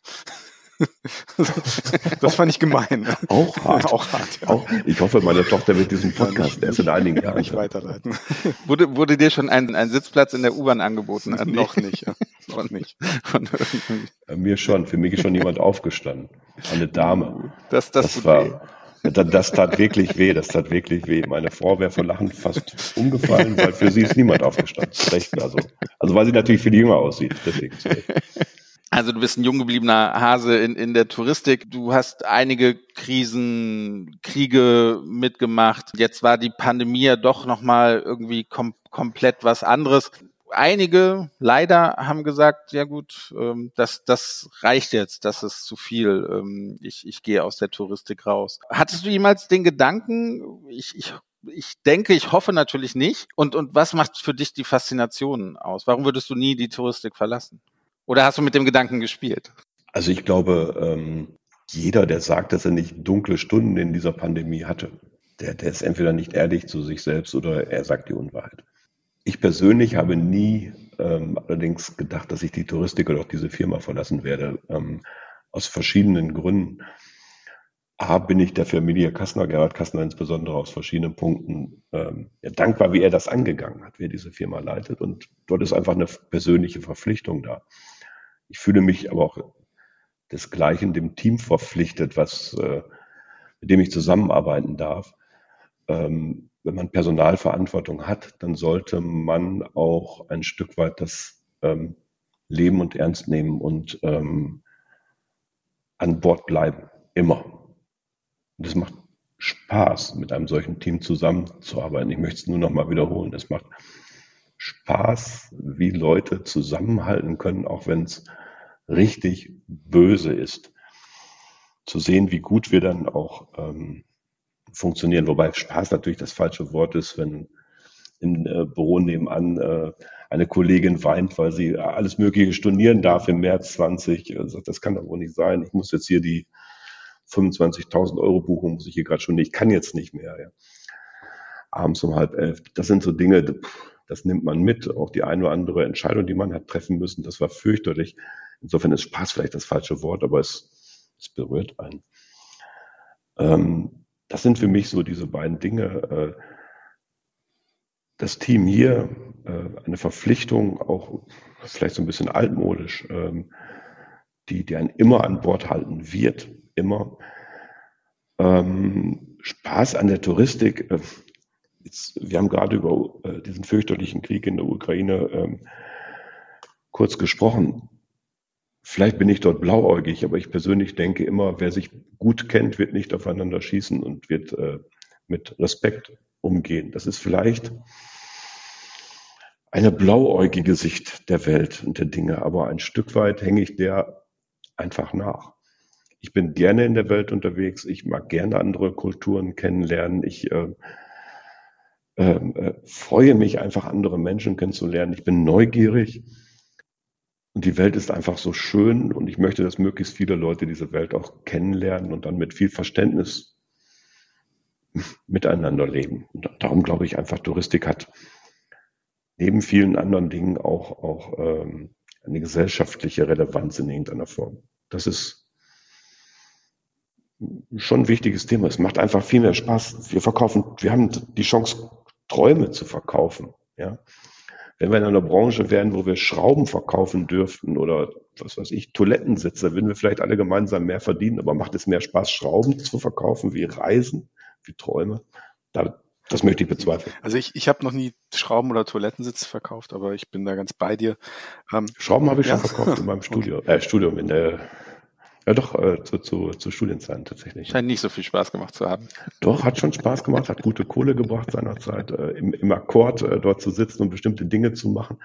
das fand ich gemein. Auch hart. Auch hart, ja. Auch, ich hoffe, meine Tochter wird diesen Podcast erst in einigen Jahren nicht weiterleiten. Wurde, wurde dir schon ein, ein Sitzplatz in der U-Bahn angeboten? Noch nicht. Ja. Noch nicht. Von Mir schon. Für mich ist schon jemand aufgestanden. Eine Dame. Das, das, das war, das tat wirklich weh, das tat wirklich weh. Meine Frau wäre vor Lachen fast umgefallen, weil für sie ist niemand aufgestanden. Recht, also, also weil sie natürlich viel jünger aussieht. Deswegen. Also du bist ein jung gebliebener Hase in, in der Touristik. Du hast einige Krisen, Kriege mitgemacht. Jetzt war die Pandemie ja doch nochmal irgendwie kom komplett was anderes. Einige leider haben gesagt, ja gut, ähm, das, das reicht jetzt, das ist zu viel. Ähm, ich, ich gehe aus der Touristik raus. Hattest du jemals den Gedanken, ich, ich ich denke, ich hoffe natürlich nicht. Und, und was macht für dich die Faszination aus? Warum würdest du nie die Touristik verlassen? Oder hast du mit dem Gedanken gespielt? Also ich glaube, ähm, jeder, der sagt, dass er nicht dunkle Stunden in dieser Pandemie hatte, der, der ist entweder nicht ehrlich zu sich selbst oder er sagt die Unwahrheit. Ich persönlich habe nie ähm, allerdings gedacht, dass ich die Touristik oder auch diese Firma verlassen werde, ähm, aus verschiedenen Gründen. A, bin ich der Familie Kastner, Gerhard Kastner insbesondere aus verschiedenen Punkten ähm, dankbar, wie er das angegangen hat, wie er diese Firma leitet. Und dort ist einfach eine persönliche Verpflichtung da. Ich fühle mich aber auch desgleichen dem Team verpflichtet, was, äh, mit dem ich zusammenarbeiten darf. Ähm, wenn man Personalverantwortung hat, dann sollte man auch ein Stück weit das ähm, Leben und ernst nehmen und ähm, an Bord bleiben. Immer. Und es macht Spaß, mit einem solchen Team zusammenzuarbeiten. Ich möchte es nur noch mal wiederholen. Es macht Spaß, wie Leute zusammenhalten können, auch wenn es richtig böse ist. Zu sehen, wie gut wir dann auch ähm, funktionieren. Wobei Spaß natürlich das falsche Wort ist, wenn im äh, Büro nebenan äh, eine Kollegin weint, weil sie alles Mögliche stornieren darf im März 20. Also das kann doch wohl nicht sein. Ich muss jetzt hier die 25.000 Euro Buchung muss ich hier gerade schon nicht, ich kann jetzt nicht mehr. Ja. Abends um halb elf. Das sind so Dinge, das nimmt man mit. Auch die eine oder andere Entscheidung, die man hat treffen müssen, das war fürchterlich. Insofern ist Spaß vielleicht das falsche Wort, aber es, es berührt einen. Ähm, das sind für mich so diese beiden Dinge. Äh, das Team hier, äh, eine Verpflichtung, auch vielleicht so ein bisschen altmodisch, ähm, die, die einen immer an Bord halten wird immer. Ähm, Spaß an der Touristik. Äh, jetzt, wir haben gerade über diesen fürchterlichen Krieg in der Ukraine ähm, kurz gesprochen. Vielleicht bin ich dort blauäugig, aber ich persönlich denke immer, wer sich gut kennt, wird nicht aufeinander schießen und wird äh, mit Respekt umgehen. Das ist vielleicht eine blauäugige Sicht der Welt und der Dinge, aber ein Stück weit hänge ich der einfach nach. Ich bin gerne in der Welt unterwegs. Ich mag gerne andere Kulturen kennenlernen. Ich äh, ähm, äh, freue mich einfach, andere Menschen kennenzulernen. Ich bin neugierig. Und die Welt ist einfach so schön und ich möchte, dass möglichst viele Leute diese Welt auch kennenlernen und dann mit viel Verständnis miteinander leben. Und darum glaube ich einfach, Touristik hat neben vielen anderen Dingen auch, auch ähm, eine gesellschaftliche Relevanz in irgendeiner Form. Das ist schon ein wichtiges Thema. Es macht einfach viel mehr Spaß. Wir verkaufen, wir haben die Chance, Träume zu verkaufen. Ja. Wenn wir in einer Branche wären, wo wir Schrauben verkaufen dürften oder was weiß ich, Toilettensitze, würden wir vielleicht alle gemeinsam mehr verdienen, aber macht es mehr Spaß, Schrauben zu verkaufen, wie Reisen, wie Träume? Da, das möchte ich bezweifeln. Also ich, ich habe noch nie Schrauben oder Toilettensitze verkauft, aber ich bin da ganz bei dir. Ähm, Schrauben habe ich ja? schon verkauft in meinem Studio, okay. äh, Studium, in der ja, doch, äh, zu, zu, zu Studienzeiten tatsächlich. Scheint nicht so viel Spaß gemacht zu haben. Doch, hat schon Spaß gemacht, hat gute Kohle gebracht seinerzeit, äh, im, im Akkord äh, dort zu sitzen und bestimmte Dinge zu machen.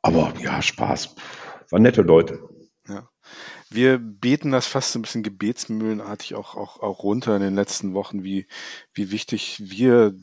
Aber ja, Spaß. War nette Leute. Ja. Wir beten das fast ein bisschen gebetsmühlenartig auch, auch, auch runter in den letzten Wochen, wie, wie wichtig wir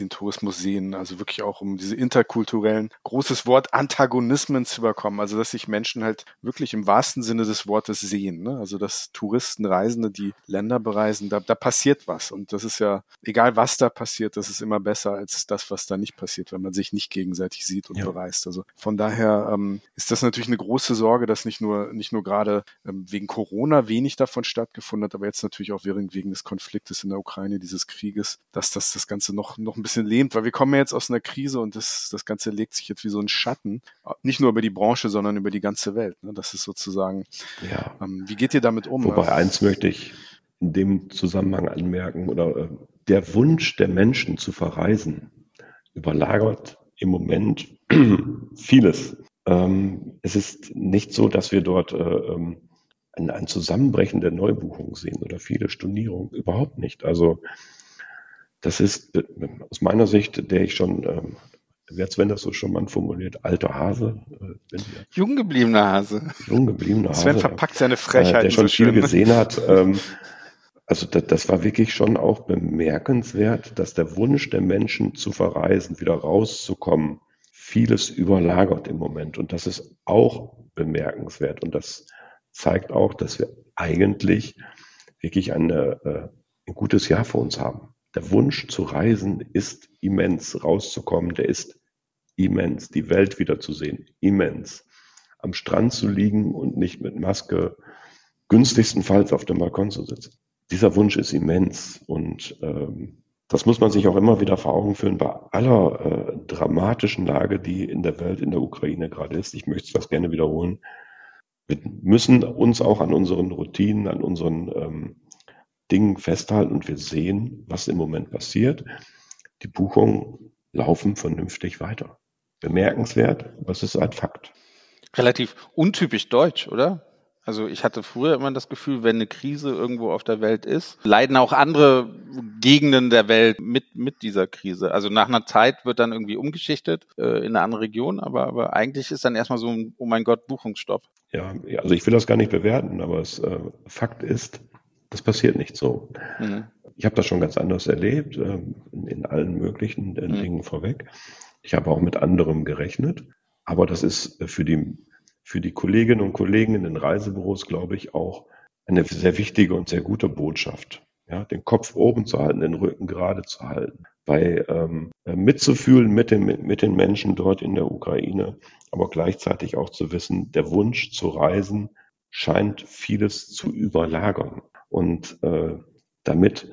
den Tourismus sehen, also wirklich auch um diese interkulturellen, großes Wort, Antagonismen zu überkommen, also dass sich Menschen halt wirklich im wahrsten Sinne des Wortes sehen, ne? also dass Touristen, Reisende, die Länder bereisen, da, da passiert was. Und das ist ja, egal was da passiert, das ist immer besser als das, was da nicht passiert, wenn man sich nicht gegenseitig sieht und ja. bereist, also von daher ähm, ist das natürlich eine große Sorge, dass nicht nur, nicht nur gerade ähm, wegen Corona wenig davon stattgefunden hat, aber jetzt natürlich auch wegen, wegen des Konfliktes in der Ukraine, dieses Krieges, dass das das Ganze noch, noch ein bisschen lähmt, weil wir kommen ja jetzt aus einer Krise und das, das Ganze legt sich jetzt wie so ein Schatten, nicht nur über die Branche, sondern über die ganze Welt. Ne? Das ist sozusagen, ja. ähm, wie geht ihr damit um? Wobei eins möchte ich in dem Zusammenhang anmerken, oder äh, der Wunsch der Menschen zu verreisen überlagert im Moment vieles. ähm, es ist nicht so, dass wir dort äh, ähm, ein, ein Zusammenbrechen der Neubuchungen sehen oder viele Stornierungen. Überhaupt nicht. Also das ist aus meiner Sicht, der ich schon, ähm, wer Sven das so schon mal formuliert, alter Hase. Äh, jung gebliebener Hase. Jung gebliebener Hase. Sven verpackt seine Frechheit. Äh, der schon so viel schön. gesehen hat. Ähm, also das, das war wirklich schon auch bemerkenswert, dass der Wunsch der Menschen zu verreisen, wieder rauszukommen, vieles überlagert im Moment. Und das ist auch bemerkenswert. Und das zeigt auch, dass wir eigentlich wirklich eine, äh, ein gutes Jahr vor uns haben. Der Wunsch zu reisen ist immens, rauszukommen, der ist immens, die Welt wiederzusehen, immens. Am Strand zu liegen und nicht mit Maske, günstigstenfalls auf dem Balkon zu sitzen. Dieser Wunsch ist immens und ähm, das muss man sich auch immer wieder vor Augen führen bei aller äh, dramatischen Lage, die in der Welt, in der Ukraine gerade ist. Ich möchte das gerne wiederholen. Wir müssen uns auch an unseren Routinen, an unseren ähm, Dingen festhalten und wir sehen, was im Moment passiert. Die Buchungen laufen vernünftig weiter. Bemerkenswert, was ist ein Fakt. Relativ untypisch deutsch, oder? Also ich hatte früher immer das Gefühl, wenn eine Krise irgendwo auf der Welt ist, leiden auch andere Gegenden der Welt mit, mit dieser Krise. Also nach einer Zeit wird dann irgendwie umgeschichtet äh, in eine andere Region, aber, aber eigentlich ist dann erstmal so ein, oh mein Gott, Buchungsstopp. Ja, also ich will das gar nicht bewerten, aber es, äh, Fakt ist, das passiert nicht so. Mhm. Ich habe das schon ganz anders erlebt, äh, in, allen möglichen äh, mhm. Dingen vorweg. Ich habe auch mit anderem gerechnet, aber das ist für die für die Kolleginnen und Kollegen in den Reisebüros, glaube ich, auch eine sehr wichtige und sehr gute Botschaft. Ja, den Kopf oben zu halten, den Rücken gerade zu halten, bei ähm, mitzufühlen mit den, mit den Menschen dort in der Ukraine, aber gleichzeitig auch zu wissen, der Wunsch zu reisen scheint vieles zu überlagern. Und äh, damit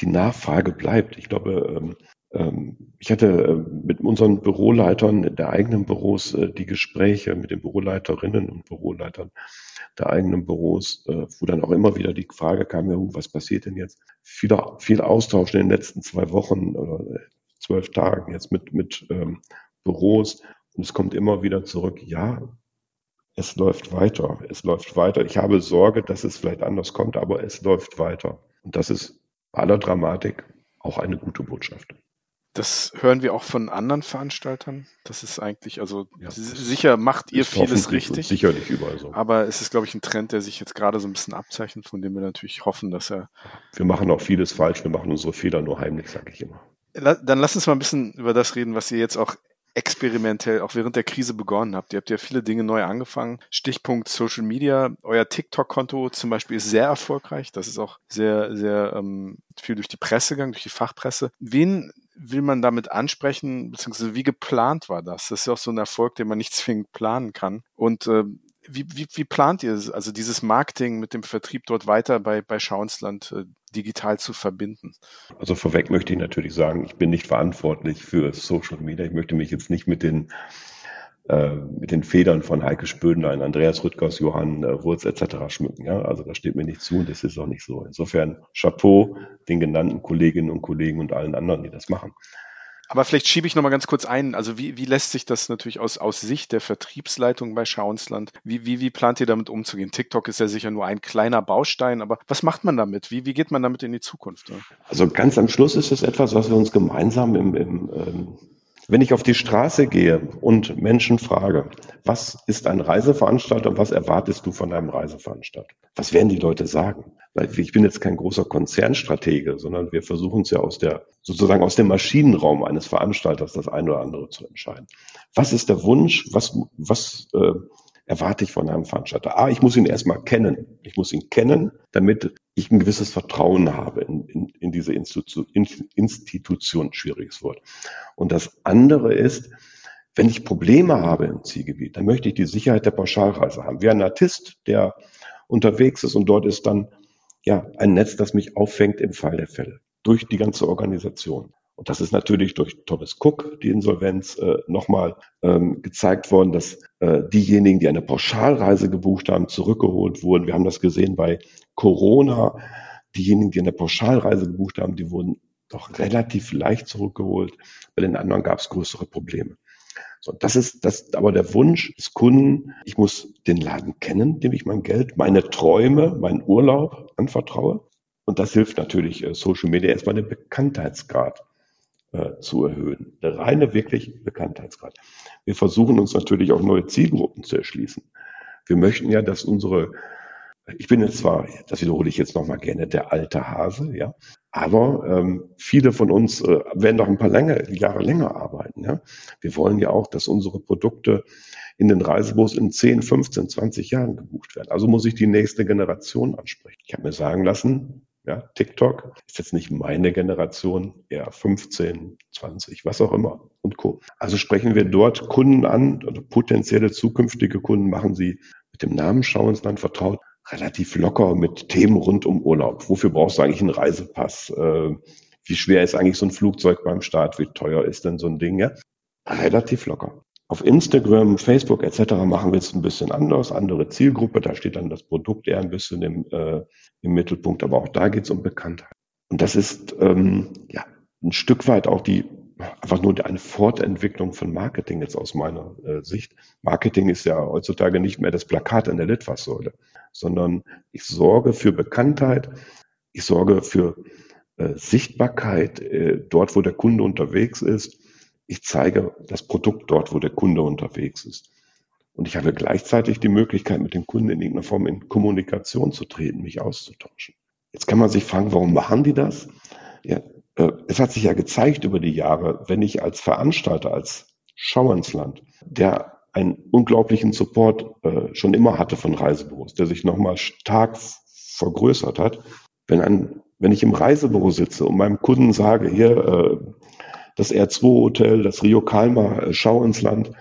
die Nachfrage bleibt. Ich glaube, ähm, ähm, ich hatte äh, mit unseren Büroleitern der eigenen Büros äh, die Gespräche mit den Büroleiterinnen und Büroleitern der eigenen Büros, äh, wo dann auch immer wieder die Frage kam, ja, was passiert denn jetzt? Viel, viel Austausch in den letzten zwei Wochen oder zwölf Tagen jetzt mit, mit ähm, Büros und es kommt immer wieder zurück, ja, es läuft weiter, es läuft weiter. Ich habe Sorge, dass es vielleicht anders kommt, aber es läuft weiter. Und das ist bei aller Dramatik auch eine gute Botschaft. Das hören wir auch von anderen Veranstaltern. Das ist eigentlich, also ja, sicher macht ihr vieles richtig. Sicherlich überall so. Aber es ist, glaube ich, ein Trend, der sich jetzt gerade so ein bisschen abzeichnet, von dem wir natürlich hoffen, dass er. Wir machen auch vieles falsch, wir machen unsere Fehler nur heimlich, sage ich immer. Dann lass uns mal ein bisschen über das reden, was ihr jetzt auch experimentell auch während der Krise begonnen habt. Ihr habt ja viele Dinge neu angefangen. Stichpunkt Social Media. Euer TikTok-Konto zum Beispiel ist sehr erfolgreich. Das ist auch sehr, sehr ähm, viel durch die Presse gegangen, durch die Fachpresse. Wen will man damit ansprechen, beziehungsweise wie geplant war das? Das ist ja auch so ein Erfolg, den man nicht zwingend planen kann. Und äh, wie, wie, wie plant ihr also dieses Marketing mit dem Vertrieb dort weiter bei, bei Schauensland äh, digital zu verbinden? Also vorweg möchte ich natürlich sagen, ich bin nicht verantwortlich für Social Media. Ich möchte mich jetzt nicht mit den äh, mit den Federn von Heike Spödenlein, Andreas Rüttgers, Johann äh, Wurz etc. schmücken. Ja? Also das steht mir nicht zu und das ist auch nicht so. Insofern Chapeau den genannten Kolleginnen und Kollegen und allen anderen, die das machen. Aber vielleicht schiebe ich noch mal ganz kurz ein. Also wie, wie lässt sich das natürlich aus, aus Sicht der Vertriebsleitung bei Schauensland, wie, wie, wie plant ihr damit umzugehen? TikTok ist ja sicher nur ein kleiner Baustein, aber was macht man damit? Wie, wie geht man damit in die Zukunft? Also ganz am Schluss ist es etwas, was wir uns gemeinsam im, im ähm, wenn ich auf die Straße gehe und Menschen frage, was ist ein Reiseveranstalter und was erwartest du von einem Reiseveranstalter? Was werden die Leute sagen? Weil ich bin jetzt kein großer Konzernstratege, sondern wir versuchen es ja aus der, sozusagen aus dem Maschinenraum eines Veranstalters das eine oder andere zu entscheiden. Was ist der Wunsch? Was, was äh, erwarte ich von einem Veranstalter? Ah, ich muss ihn erstmal kennen. Ich muss ihn kennen, damit ich ein gewisses Vertrauen habe in, in, in diese Institution, Institution, schwieriges Wort. Und das andere ist, wenn ich Probleme habe im Zielgebiet, dann möchte ich die Sicherheit der Pauschalreise haben. Wie ein Artist, der unterwegs ist und dort ist dann ja ein Netz, das mich auffängt im Fall der Fälle durch die ganze Organisation. Und das ist natürlich durch Thomas Cook, die Insolvenz, äh, nochmal ähm, gezeigt worden, dass äh, diejenigen, die eine Pauschalreise gebucht haben, zurückgeholt wurden. Wir haben das gesehen bei Corona. Diejenigen, die eine Pauschalreise gebucht haben, die wurden doch relativ leicht zurückgeholt. Bei den anderen gab es größere Probleme. So, das ist das, aber der Wunsch des Kunden, ich muss den Laden kennen, dem ich mein Geld, meine Träume, meinen Urlaub anvertraue. Und das hilft natürlich äh, Social Media erstmal den Bekanntheitsgrad äh, zu erhöhen. Der reine wirklich Bekanntheitsgrad. Wir versuchen uns natürlich auch neue Zielgruppen zu erschließen. Wir möchten ja, dass unsere ich bin jetzt zwar, das wiederhole ich jetzt nochmal gerne, der alte Hase, ja, aber ähm, viele von uns äh, werden noch ein paar länger, Jahre länger arbeiten. Ja. Wir wollen ja auch, dass unsere Produkte in den Reisebus in 10, 15, 20 Jahren gebucht werden. Also muss ich die nächste Generation ansprechen. Ich habe mir sagen lassen, ja, TikTok ist jetzt nicht meine Generation, eher 15, 20, was auch immer und Co. Also sprechen wir dort Kunden an oder potenzielle zukünftige Kunden machen sie mit dem Namen Schau ins Land vertraut relativ locker mit Themen rund um Urlaub. Wofür brauchst du eigentlich einen Reisepass? Äh, wie schwer ist eigentlich so ein Flugzeug beim Start? Wie teuer ist denn so ein Ding? Ja? Relativ locker. Auf Instagram, Facebook etc. machen wir es ein bisschen anders, andere Zielgruppe. Da steht dann das Produkt eher ein bisschen im, äh, im Mittelpunkt, aber auch da geht es um Bekanntheit. Und das ist ähm, ja ein Stück weit auch die einfach nur eine Fortentwicklung von Marketing jetzt aus meiner äh, Sicht. Marketing ist ja heutzutage nicht mehr das Plakat an der Litfaßsäule, sondern ich sorge für Bekanntheit, ich sorge für äh, Sichtbarkeit äh, dort, wo der Kunde unterwegs ist. Ich zeige das Produkt dort, wo der Kunde unterwegs ist. Und ich habe gleichzeitig die Möglichkeit, mit dem Kunden in irgendeiner Form in Kommunikation zu treten, mich auszutauschen. Jetzt kann man sich fragen, warum machen die das? Ja, äh, es hat sich ja gezeigt über die Jahre, wenn ich als Veranstalter, als Schau der einen unglaublichen Support äh, schon immer hatte von Reisebüros, der sich nochmal stark vergrößert hat. Wenn, ein, wenn ich im Reisebüro sitze und meinem Kunden sage, hier äh, das R2-Hotel, das Rio Calma, äh, Schau ins Land,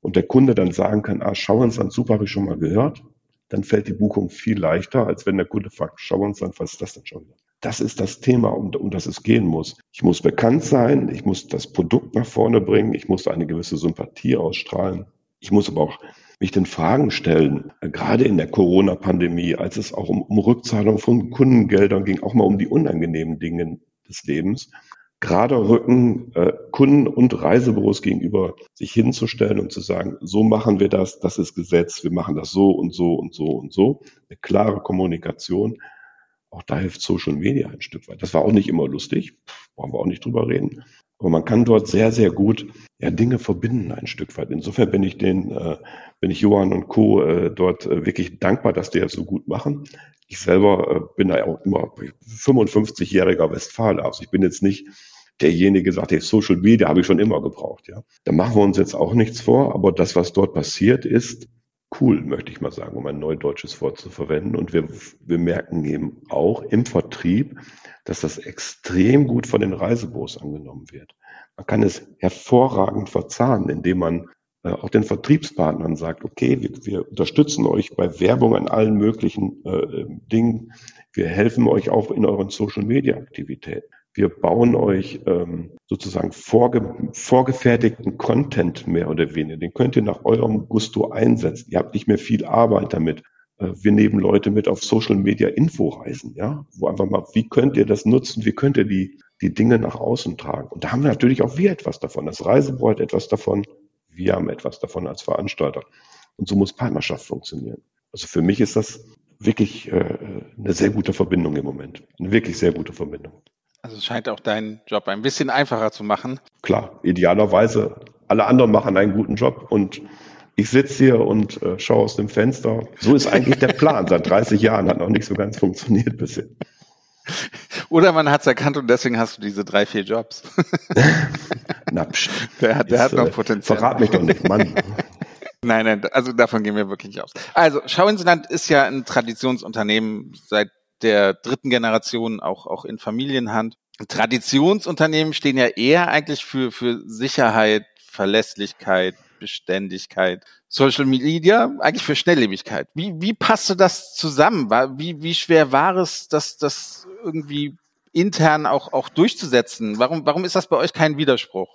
und der Kunde dann sagen kann, ah, Schau ins Land, super, habe ich schon mal gehört, dann fällt die Buchung viel leichter, als wenn der Kunde fragt, Schau ins Land, was ist das denn schon? Das ist das Thema, um, um das es gehen muss. Ich muss bekannt sein, ich muss das Produkt nach vorne bringen, ich muss eine gewisse Sympathie ausstrahlen. Ich muss aber auch mich den Fragen stellen, gerade in der Corona-Pandemie, als es auch um, um Rückzahlung von Kundengeldern ging, auch mal um die unangenehmen Dinge des Lebens, gerade Rücken äh, Kunden und Reisebüros gegenüber sich hinzustellen und zu sagen, so machen wir das, das ist Gesetz, wir machen das so und so und so und so. Eine klare Kommunikation, auch da hilft Social Media ein Stück weit. Das war auch nicht immer lustig, brauchen wir auch nicht drüber reden. Aber man kann dort sehr, sehr gut ja, Dinge verbinden ein Stück weit. Insofern bin ich den, äh, bin ich Johann und Co. Äh, dort äh, wirklich dankbar, dass die das so gut machen. Ich selber äh, bin da auch immer 55-jähriger Westfaler. Also ich bin jetzt nicht derjenige, der sagt, hey, Social Media habe ich schon immer gebraucht. Ja, da machen wir uns jetzt auch nichts vor. Aber das, was dort passiert ist, cool, möchte ich mal sagen, um ein neudeutsches Wort zu verwenden. Und wir, wir merken eben auch im Vertrieb, dass das extrem gut von den Reisebüros angenommen wird. Man kann es hervorragend verzahnen, indem man äh, auch den Vertriebspartnern sagt, okay, wir, wir unterstützen euch bei Werbung an allen möglichen äh, Dingen. Wir helfen euch auch in euren Social-Media-Aktivitäten. Wir bauen euch ähm, sozusagen vorge vorgefertigten Content mehr oder weniger. Den könnt ihr nach eurem Gusto einsetzen. Ihr habt nicht mehr viel Arbeit damit. Äh, wir nehmen Leute mit auf Social Media Inforeisen, ja, wo einfach mal, wie könnt ihr das nutzen? Wie könnt ihr die, die Dinge nach außen tragen? Und da haben wir natürlich auch wir etwas davon. Das Reisebüro hat etwas davon. Wir haben etwas davon als Veranstalter. Und so muss Partnerschaft funktionieren. Also für mich ist das wirklich äh, eine sehr gute Verbindung im Moment. Eine wirklich sehr gute Verbindung. Also es scheint auch deinen Job ein bisschen einfacher zu machen. Klar, idealerweise. Alle anderen machen einen guten Job und ich sitze hier und äh, schaue aus dem Fenster. So ist eigentlich der Plan. Seit 30 Jahren hat noch nicht so ganz funktioniert bisher. Oder man hat es erkannt und deswegen hast du diese drei, vier Jobs. Na, pst. Der, der hat noch äh, Potenzial. Verrat mich doch nicht, Mann. Nein, nein, also davon gehen wir wirklich aus. Also Schau ins Land ist ja ein Traditionsunternehmen seit der dritten Generation auch, auch in Familienhand. Traditionsunternehmen stehen ja eher eigentlich für, für Sicherheit, Verlässlichkeit, Beständigkeit. Social Media eigentlich für Schnelllebigkeit. Wie, wie passte das zusammen? Wie, wie schwer war es, das, das irgendwie intern auch, auch durchzusetzen? Warum, warum ist das bei euch kein Widerspruch?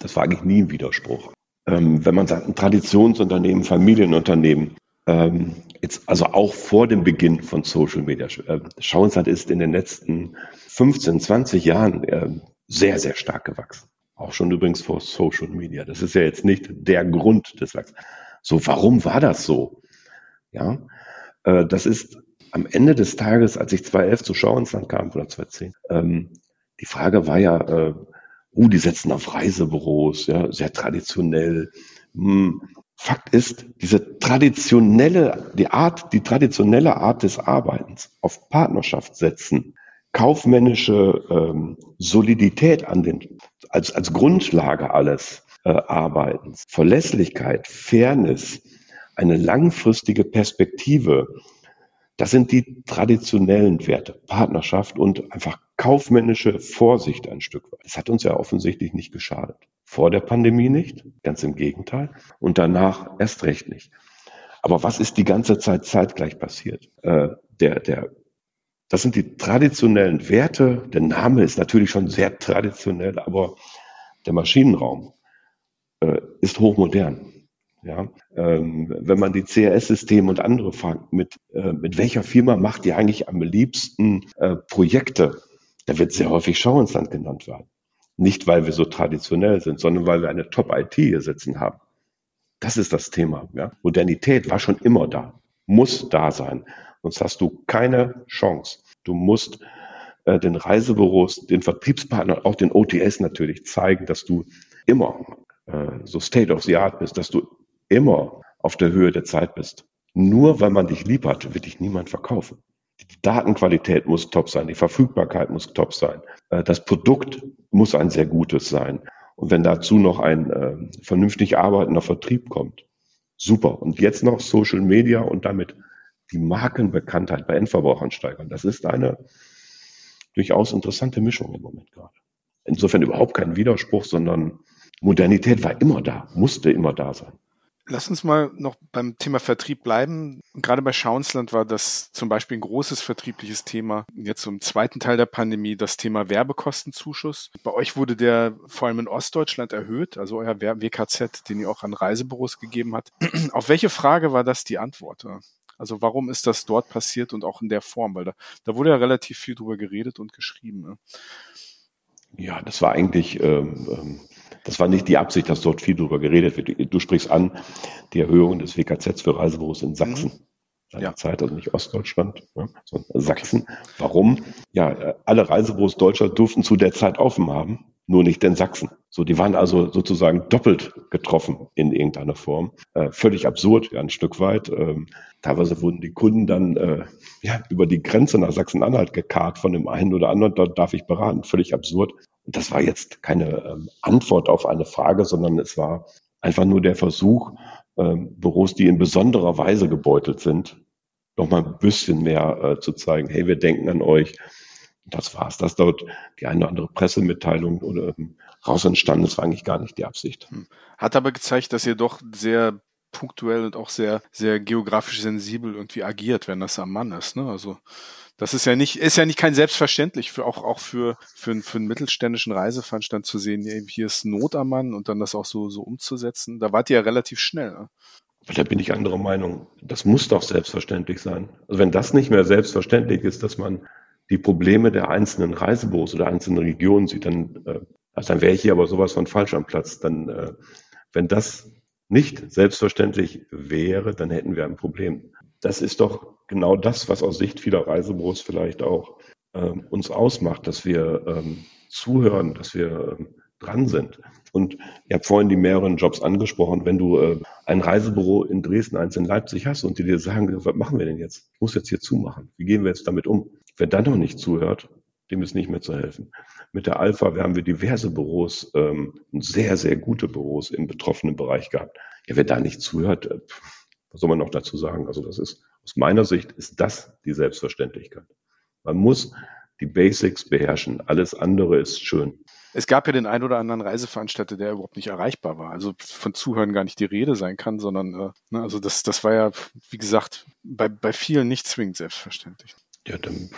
Das war eigentlich nie ein Widerspruch. Ähm, wenn man sagt, ein Traditionsunternehmen, Familienunternehmen, ähm, jetzt also auch vor dem Beginn von Social Media. Äh, Schauensland ist in den letzten 15, 20 Jahren äh, sehr, sehr stark gewachsen. Auch schon übrigens vor Social Media. Das ist ja jetzt nicht der Grund des Wachstums. So, warum war das so? Ja, äh, das ist am Ende des Tages, als ich 2011 zu Schau ins Land kam, oder 2010, ähm, die Frage war ja, äh, uh, die setzen auf Reisebüros, ja, sehr traditionell. Hm. Fakt ist, diese traditionelle, die Art, die traditionelle Art des Arbeitens auf Partnerschaft setzen, kaufmännische ähm, Solidität an den, als, als Grundlage alles äh, Arbeitens, Verlässlichkeit, Fairness, eine langfristige Perspektive, das sind die traditionellen Werte, Partnerschaft und einfach kaufmännische Vorsicht ein Stück weit. Das hat uns ja offensichtlich nicht geschadet. Vor der Pandemie nicht, ganz im Gegenteil. Und danach erst recht nicht. Aber was ist die ganze Zeit zeitgleich passiert? Äh, der, der, das sind die traditionellen Werte. Der Name ist natürlich schon sehr traditionell, aber der Maschinenraum äh, ist hochmodern. Ja, ähm, wenn man die CRS-Systeme und andere fragt, mit, äh, mit welcher Firma macht ihr eigentlich am liebsten äh, Projekte? Da wird sehr häufig Schau genannt werden. Nicht, weil wir so traditionell sind, sondern weil wir eine Top-IT hier sitzen haben. Das ist das Thema. Ja? Modernität war schon immer da, muss da sein. Sonst hast du keine Chance. Du musst äh, den Reisebüros, den Vertriebspartnern, auch den OTS natürlich zeigen, dass du immer äh, so State of the Art bist, dass du immer auf der Höhe der Zeit bist. Nur weil man dich lieb hat, wird dich niemand verkaufen. Die Datenqualität muss top sein, die Verfügbarkeit muss top sein, äh, das Produkt muss ein sehr gutes sein. Und wenn dazu noch ein äh, vernünftig arbeitender Vertrieb kommt, super. Und jetzt noch Social Media und damit die Markenbekanntheit bei Endverbrauchern steigern. Das ist eine durchaus interessante Mischung im Moment gerade. Insofern überhaupt kein Widerspruch, sondern Modernität war immer da, musste immer da sein. Lass uns mal noch beim Thema Vertrieb bleiben. Gerade bei Schauensland war das zum Beispiel ein großes vertriebliches Thema. Jetzt im zweiten Teil der Pandemie das Thema Werbekostenzuschuss. Bei euch wurde der vor allem in Ostdeutschland erhöht, also euer WKZ, den ihr auch an Reisebüros gegeben hat. Auf welche Frage war das die Antwort? Also warum ist das dort passiert und auch in der Form? Weil da, da wurde ja relativ viel drüber geredet und geschrieben. Ne? Ja, das war eigentlich ähm, ähm das war nicht die Absicht, dass dort viel darüber geredet wird. Du sprichst an, die Erhöhung des WKZs für Reisebüros in Sachsen. Mhm. Ja. Zeit, also nicht Ostdeutschland, ne, sondern Sachsen. Okay. Warum? Ja, alle Reisebüros Deutschland durften zu der Zeit offen haben, nur nicht in Sachsen. So, die waren also sozusagen doppelt getroffen in irgendeiner Form. Äh, völlig absurd, ja, ein Stück weit. Ähm, teilweise wurden die Kunden dann äh, ja, über die Grenze nach Sachsen-Anhalt gekarrt von dem einen oder anderen. Dort darf ich beraten. Völlig absurd das war jetzt keine ähm, Antwort auf eine Frage, sondern es war einfach nur der Versuch, ähm, Büros, die in besonderer Weise gebeutelt sind, noch mal ein bisschen mehr äh, zu zeigen, hey, wir denken an euch. Das war's. Dass dort die eine oder andere Pressemitteilung oder ähm, raus entstanden ist, war eigentlich gar nicht die Absicht. Hm. Hat aber gezeigt, dass ihr doch sehr punktuell und auch sehr, sehr geografisch sensibel irgendwie agiert, wenn das am Mann ist. Ne? Also das ist ja nicht, ist ja nicht kein selbstverständlich für auch, auch für, für, für einen mittelständischen Reiseveranstalter zu sehen, hier ist Not am Mann und dann das auch so, so umzusetzen. Da wart ihr ja relativ schnell. Ne? Da bin ich anderer Meinung. Das muss doch selbstverständlich sein. Also wenn das nicht mehr selbstverständlich ist, dass man die Probleme der einzelnen Reisebüros oder einzelnen Regionen sieht, dann, äh, also dann wäre ich hier aber sowas von falsch am Platz. Dann, äh, wenn das nicht selbstverständlich wäre, dann hätten wir ein Problem. Das ist doch genau das, was aus Sicht vieler Reisebüros vielleicht auch ähm, uns ausmacht, dass wir ähm, zuhören, dass wir ähm, dran sind. Und ihr habt vorhin die mehreren Jobs angesprochen. Wenn du äh, ein Reisebüro in Dresden, eins in Leipzig hast und die dir sagen, was machen wir denn jetzt? Ich muss jetzt hier zumachen. Wie gehen wir jetzt damit um? Wer dann noch nicht zuhört, dem ist nicht mehr zu helfen. Mit der Alpha haben wir diverse Büros, ähm, sehr, sehr gute Büros im betroffenen Bereich gehabt. Ja, wer da nicht zuhört, äh, was soll man noch dazu sagen? Also das ist, aus meiner Sicht ist das die Selbstverständlichkeit. Man muss die Basics beherrschen. Alles andere ist schön. Es gab ja den ein oder anderen Reiseveranstalter, der überhaupt nicht erreichbar war. Also von Zuhören gar nicht die Rede sein kann, sondern äh, ne, also das, das war ja, wie gesagt, bei, bei vielen nicht zwingend selbstverständlich. Ja, dann,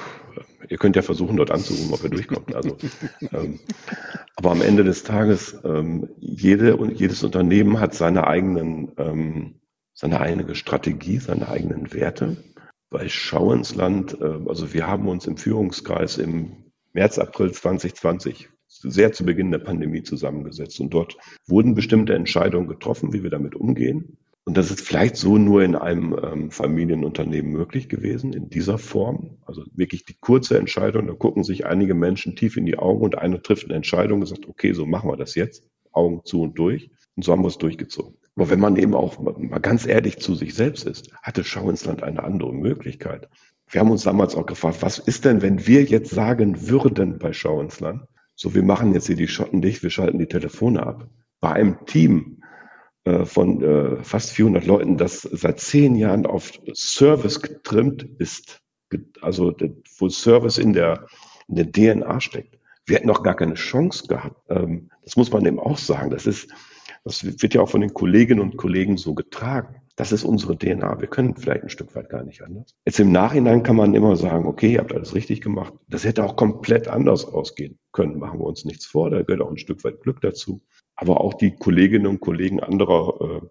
ihr könnt ja versuchen, dort anzurufen, ob ihr durchkommt. Also, ähm, aber am Ende des Tages, ähm, jede und jedes Unternehmen hat seine eigenen ähm, seine eigene Strategie, seine eigenen Werte. Bei Schau ins Land, äh, also wir haben uns im Führungskreis im März, April 2020 sehr zu Beginn der Pandemie zusammengesetzt. Und dort wurden bestimmte Entscheidungen getroffen, wie wir damit umgehen. Und das ist vielleicht so nur in einem ähm, Familienunternehmen möglich gewesen, in dieser Form. Also wirklich die kurze Entscheidung, da gucken sich einige Menschen tief in die Augen und einer trifft eine Entscheidung und sagt, okay, so machen wir das jetzt. Augen zu und durch. Und so haben wir es durchgezogen. Aber wenn man eben auch mal ganz ehrlich zu sich selbst ist, hatte Schau ins Land eine andere Möglichkeit. Wir haben uns damals auch gefragt, was ist denn, wenn wir jetzt sagen würden bei Schau ins Land, so wir machen jetzt hier die Schotten dicht, wir schalten die Telefone ab. Bei einem Team, äh, von äh, fast 400 Leuten, das seit zehn Jahren auf Service getrimmt ist, also wo Service in der, in der DNA steckt. Wir hätten noch gar keine Chance gehabt. Ähm, das muss man eben auch sagen. Das ist, das wird ja auch von den Kolleginnen und Kollegen so getragen. Das ist unsere DNA. Wir können vielleicht ein Stück weit gar nicht anders. Jetzt im Nachhinein kann man immer sagen, okay, ihr habt alles richtig gemacht. Das hätte auch komplett anders ausgehen können. Machen wir uns nichts vor. Da gehört auch ein Stück weit Glück dazu. Aber auch die Kolleginnen und Kollegen anderer äh,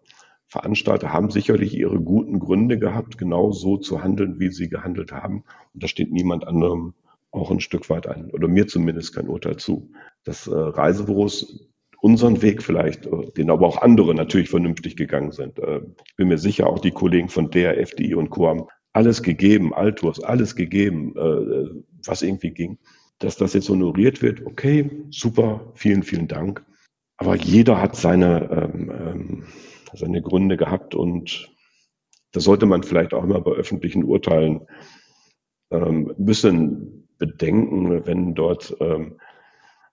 Veranstalter haben sicherlich ihre guten Gründe gehabt, genau so zu handeln, wie sie gehandelt haben. Und da steht niemand anderem auch ein Stück weit ein, oder mir zumindest kein Urteil zu. Dass äh, Reisebüros unseren Weg vielleicht, äh, den aber auch andere natürlich vernünftig gegangen sind. Äh, ich bin mir sicher, auch die Kollegen von der FDI und Co. haben alles gegeben, Altours, alles gegeben, äh, was irgendwie ging. Dass das jetzt honoriert wird, okay, super, vielen, vielen Dank. Aber jeder hat seine, ähm, ähm, seine Gründe gehabt und das sollte man vielleicht auch immer bei öffentlichen Urteilen ähm, müssen bedenken, wenn dort ähm,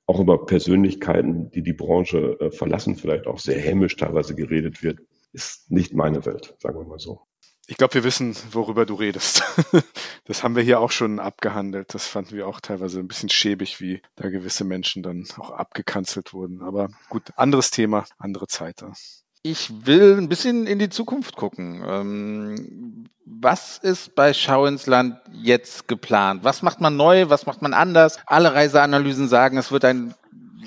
auch über Persönlichkeiten, die die Branche äh, verlassen, vielleicht auch sehr hämisch teilweise geredet wird, ist nicht meine Welt, sagen wir mal so. Ich glaube, wir wissen, worüber du redest. Das haben wir hier auch schon abgehandelt. Das fanden wir auch teilweise ein bisschen schäbig, wie da gewisse Menschen dann auch abgekanzelt wurden. Aber gut, anderes Thema, andere Zeit. Ich will ein bisschen in die Zukunft gucken. Ähm, was ist bei Schau ins Land jetzt geplant? Was macht man neu? Was macht man anders? Alle Reiseanalysen sagen, es wird ein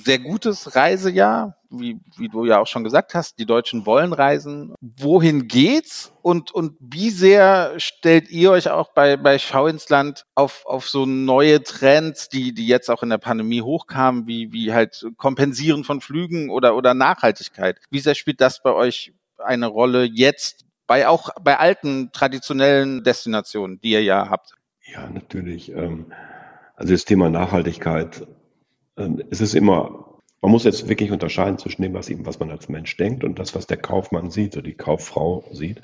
sehr gutes Reisejahr, wie, wie du ja auch schon gesagt hast. Die Deutschen wollen reisen. Wohin geht's? Und, und wie sehr stellt ihr euch auch bei, bei Schau ins Land auf, auf so neue Trends, die, die jetzt auch in der Pandemie hochkamen, wie, wie halt Kompensieren von Flügen oder, oder Nachhaltigkeit? Wie sehr spielt das bei euch eine Rolle jetzt bei auch bei alten traditionellen Destinationen, die ihr ja habt? Ja, natürlich. Ähm, also das Thema Nachhaltigkeit ähm, es ist immer, man muss jetzt wirklich unterscheiden zwischen dem, was, eben, was man als Mensch denkt und das, was der Kaufmann sieht oder die Kauffrau sieht.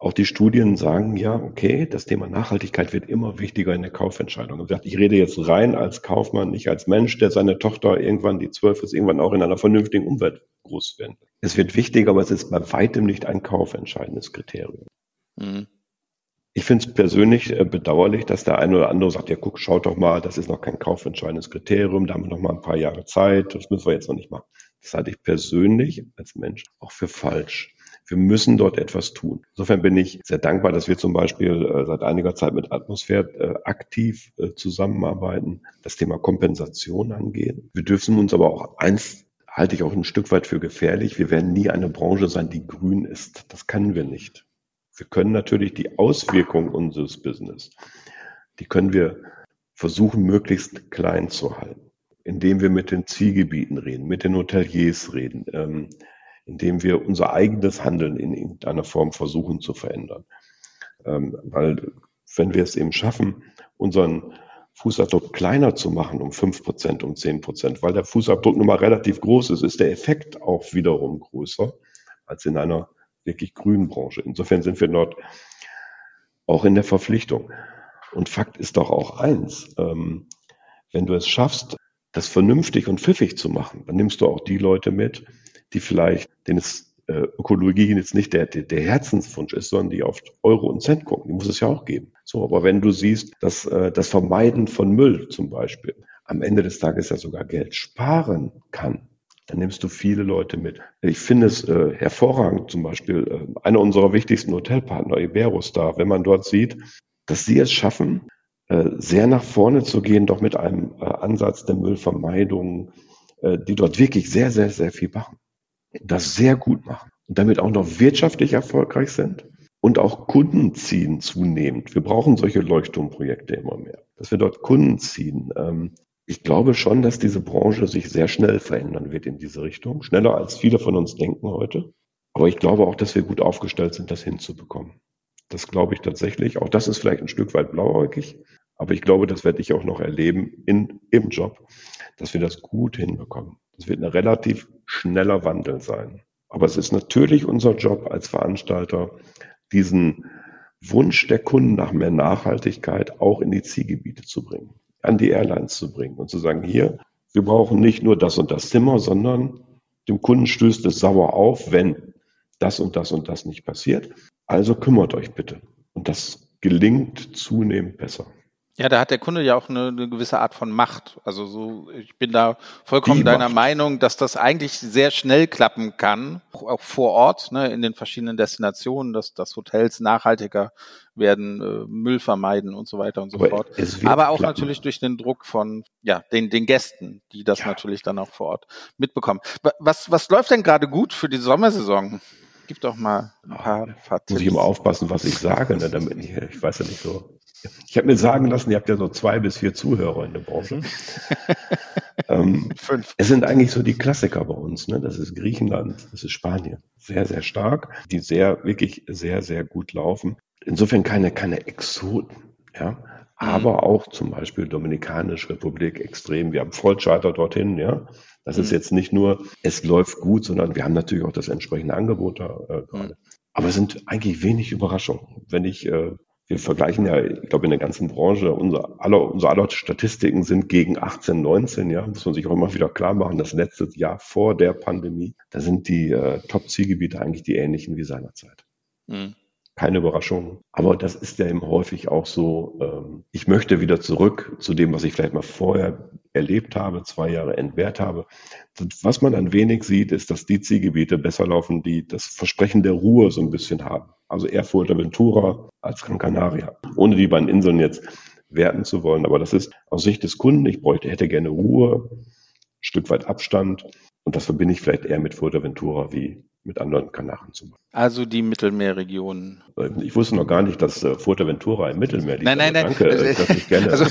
Auch die Studien sagen ja, okay, das Thema Nachhaltigkeit wird immer wichtiger in der Kaufentscheidung. Ich rede jetzt rein als Kaufmann, nicht als Mensch, der seine Tochter irgendwann, die zwölf ist, irgendwann auch in einer vernünftigen Umwelt groß werden. Es wird wichtiger, aber es ist bei weitem nicht ein kaufentscheidendes Kriterium. Mhm. Ich finde es persönlich äh, bedauerlich, dass der eine oder andere sagt, ja guck, schaut doch mal, das ist noch kein kaufentscheidendes Kriterium, da haben wir noch mal ein paar Jahre Zeit, das müssen wir jetzt noch nicht machen. Das halte ich persönlich als Mensch auch für falsch. Wir müssen dort etwas tun. Insofern bin ich sehr dankbar, dass wir zum Beispiel äh, seit einiger Zeit mit Atmosphäre äh, aktiv zusammenarbeiten, das Thema Kompensation angehen. Wir dürfen uns aber auch eins halte ich auch ein Stück weit für gefährlich. Wir werden nie eine Branche sein, die grün ist. Das können wir nicht. Wir können natürlich die Auswirkungen unseres Business, die können wir versuchen, möglichst klein zu halten, indem wir mit den Zielgebieten reden, mit den Hoteliers reden, ähm, indem wir unser eigenes Handeln in irgendeiner Form versuchen zu verändern. Ähm, weil wenn wir es eben schaffen, unseren Fußabdruck kleiner zu machen, um fünf Prozent, um zehn Prozent, weil der Fußabdruck nun mal relativ groß ist, ist der Effekt auch wiederum größer als in einer wirklich grünen Branche. Insofern sind wir dort auch in der Verpflichtung. Und Fakt ist doch auch eins, ähm, wenn du es schaffst, das vernünftig und pfiffig zu machen, dann nimmst du auch die Leute mit, die vielleicht, denen es äh, Ökologie jetzt nicht der, der, der Herzenswunsch ist, sondern die auf Euro und Cent gucken. Die muss es ja auch geben. So, aber wenn du siehst, dass äh, das Vermeiden von Müll zum Beispiel am Ende des Tages ja sogar Geld sparen kann, dann nimmst du viele Leute mit. Ich finde es äh, hervorragend, zum Beispiel äh, einer unserer wichtigsten Hotelpartner, Iberostar, wenn man dort sieht, dass sie es schaffen, äh, sehr nach vorne zu gehen, doch mit einem äh, Ansatz der Müllvermeidung, äh, die dort wirklich sehr, sehr, sehr viel machen. Das sehr gut machen und damit auch noch wirtschaftlich erfolgreich sind und auch Kunden ziehen zunehmend. Wir brauchen solche Leuchtturmprojekte immer mehr, dass wir dort Kunden ziehen. Ähm, Ich glaube schon, dass diese Branche sich sehr schnell verändern wird in diese Richtung. Schneller als viele von uns denken heute. Aber ich glaube auch, dass wir gut aufgestellt sind, das hinzubekommen. Das glaube ich tatsächlich. Auch das ist vielleicht ein Stück weit blauäugig. Aber ich glaube, das werde ich auch noch erleben in, im Job, dass wir das gut hinbekommen. Das wird ein relativ schneller Wandel sein. Aber es ist natürlich unser Job als Veranstalter, diesen Wunsch der Kunden nach mehr Nachhaltigkeit auch in die Zielgebiete zu bringen, an die Airlines zu bringen und zu sagen, hier, wir brauchen nicht nur das und das Zimmer, sondern dem Kunden stößt es sauer auf, wenn das und das und das nicht passiert. Also kümmert euch bitte. Und das gelingt zunehmend besser. Ja, da hat der Kunde ja auch eine, eine gewisse Art von Macht. Also so, ich bin da vollkommen Die deiner Macht. Meinung, dass das eigentlich sehr schnell klappen kann, auch vor Ort, ne, in den verschiedenen Destinationen, dass, dass Hotels nachhaltiger werden, äh, Müll vermeiden und so weiter und so Aber fort. Aber auch klappen. natürlich durch den Druck von ja den den Gästen, die das ja. natürlich dann auch vor Ort mitbekommen. Was was läuft denn gerade gut für die Sommersaison? Gib doch mal ein paar, paar Muss ich immer aufpassen, was ich sage, ne, damit ich, ich weiß ja nicht so. Ich habe mir sagen lassen, ihr habt ja so zwei bis vier Zuhörer in der Branche. ähm, Fünf. Es sind eigentlich so die Klassiker bei uns. Ne? Das ist Griechenland, das ist Spanien. Sehr, sehr stark, die sehr, wirklich sehr, sehr gut laufen. Insofern keine, keine Exoten. Ja? aber mhm. auch zum Beispiel Dominikanische Republik extrem. Wir haben Vollcharter dorthin, ja. Das mhm. ist jetzt nicht nur, es läuft gut, sondern wir haben natürlich auch das entsprechende Angebot da äh, gerade. Mhm. Aber es sind eigentlich wenig Überraschungen. Wenn ich, äh, wir vergleichen ja, ich glaube, in der ganzen Branche, unser aller, unsere aller Statistiken sind gegen 18, 19, ja, muss man sich auch immer wieder klar machen, das letzte Jahr vor der Pandemie, da sind die äh, Top-Zielgebiete eigentlich die ähnlichen wie seinerzeit. Mhm keine Überraschung. Aber das ist ja eben häufig auch so, ähm, ich möchte wieder zurück zu dem, was ich vielleicht mal vorher erlebt habe, zwei Jahre entbehrt habe. Was man ein wenig sieht, ist, dass die Zielgebiete besser laufen, die das Versprechen der Ruhe so ein bisschen haben. Also eher Fuerteventura als Gran Canaria. Ohne die beiden Inseln jetzt werten zu wollen. Aber das ist aus Sicht des Kunden, ich bräuchte, hätte gerne Ruhe, Stück weit Abstand. Und das verbinde ich vielleicht eher mit Fuerteventura wie mit anderen Kanaren zu machen. Also die Mittelmeerregion. Ich wusste noch gar nicht, dass äh, Fuerteventura im Mittelmeer liegt. Nein, nein, nein. Danke, äh, dass ich gerne. Also,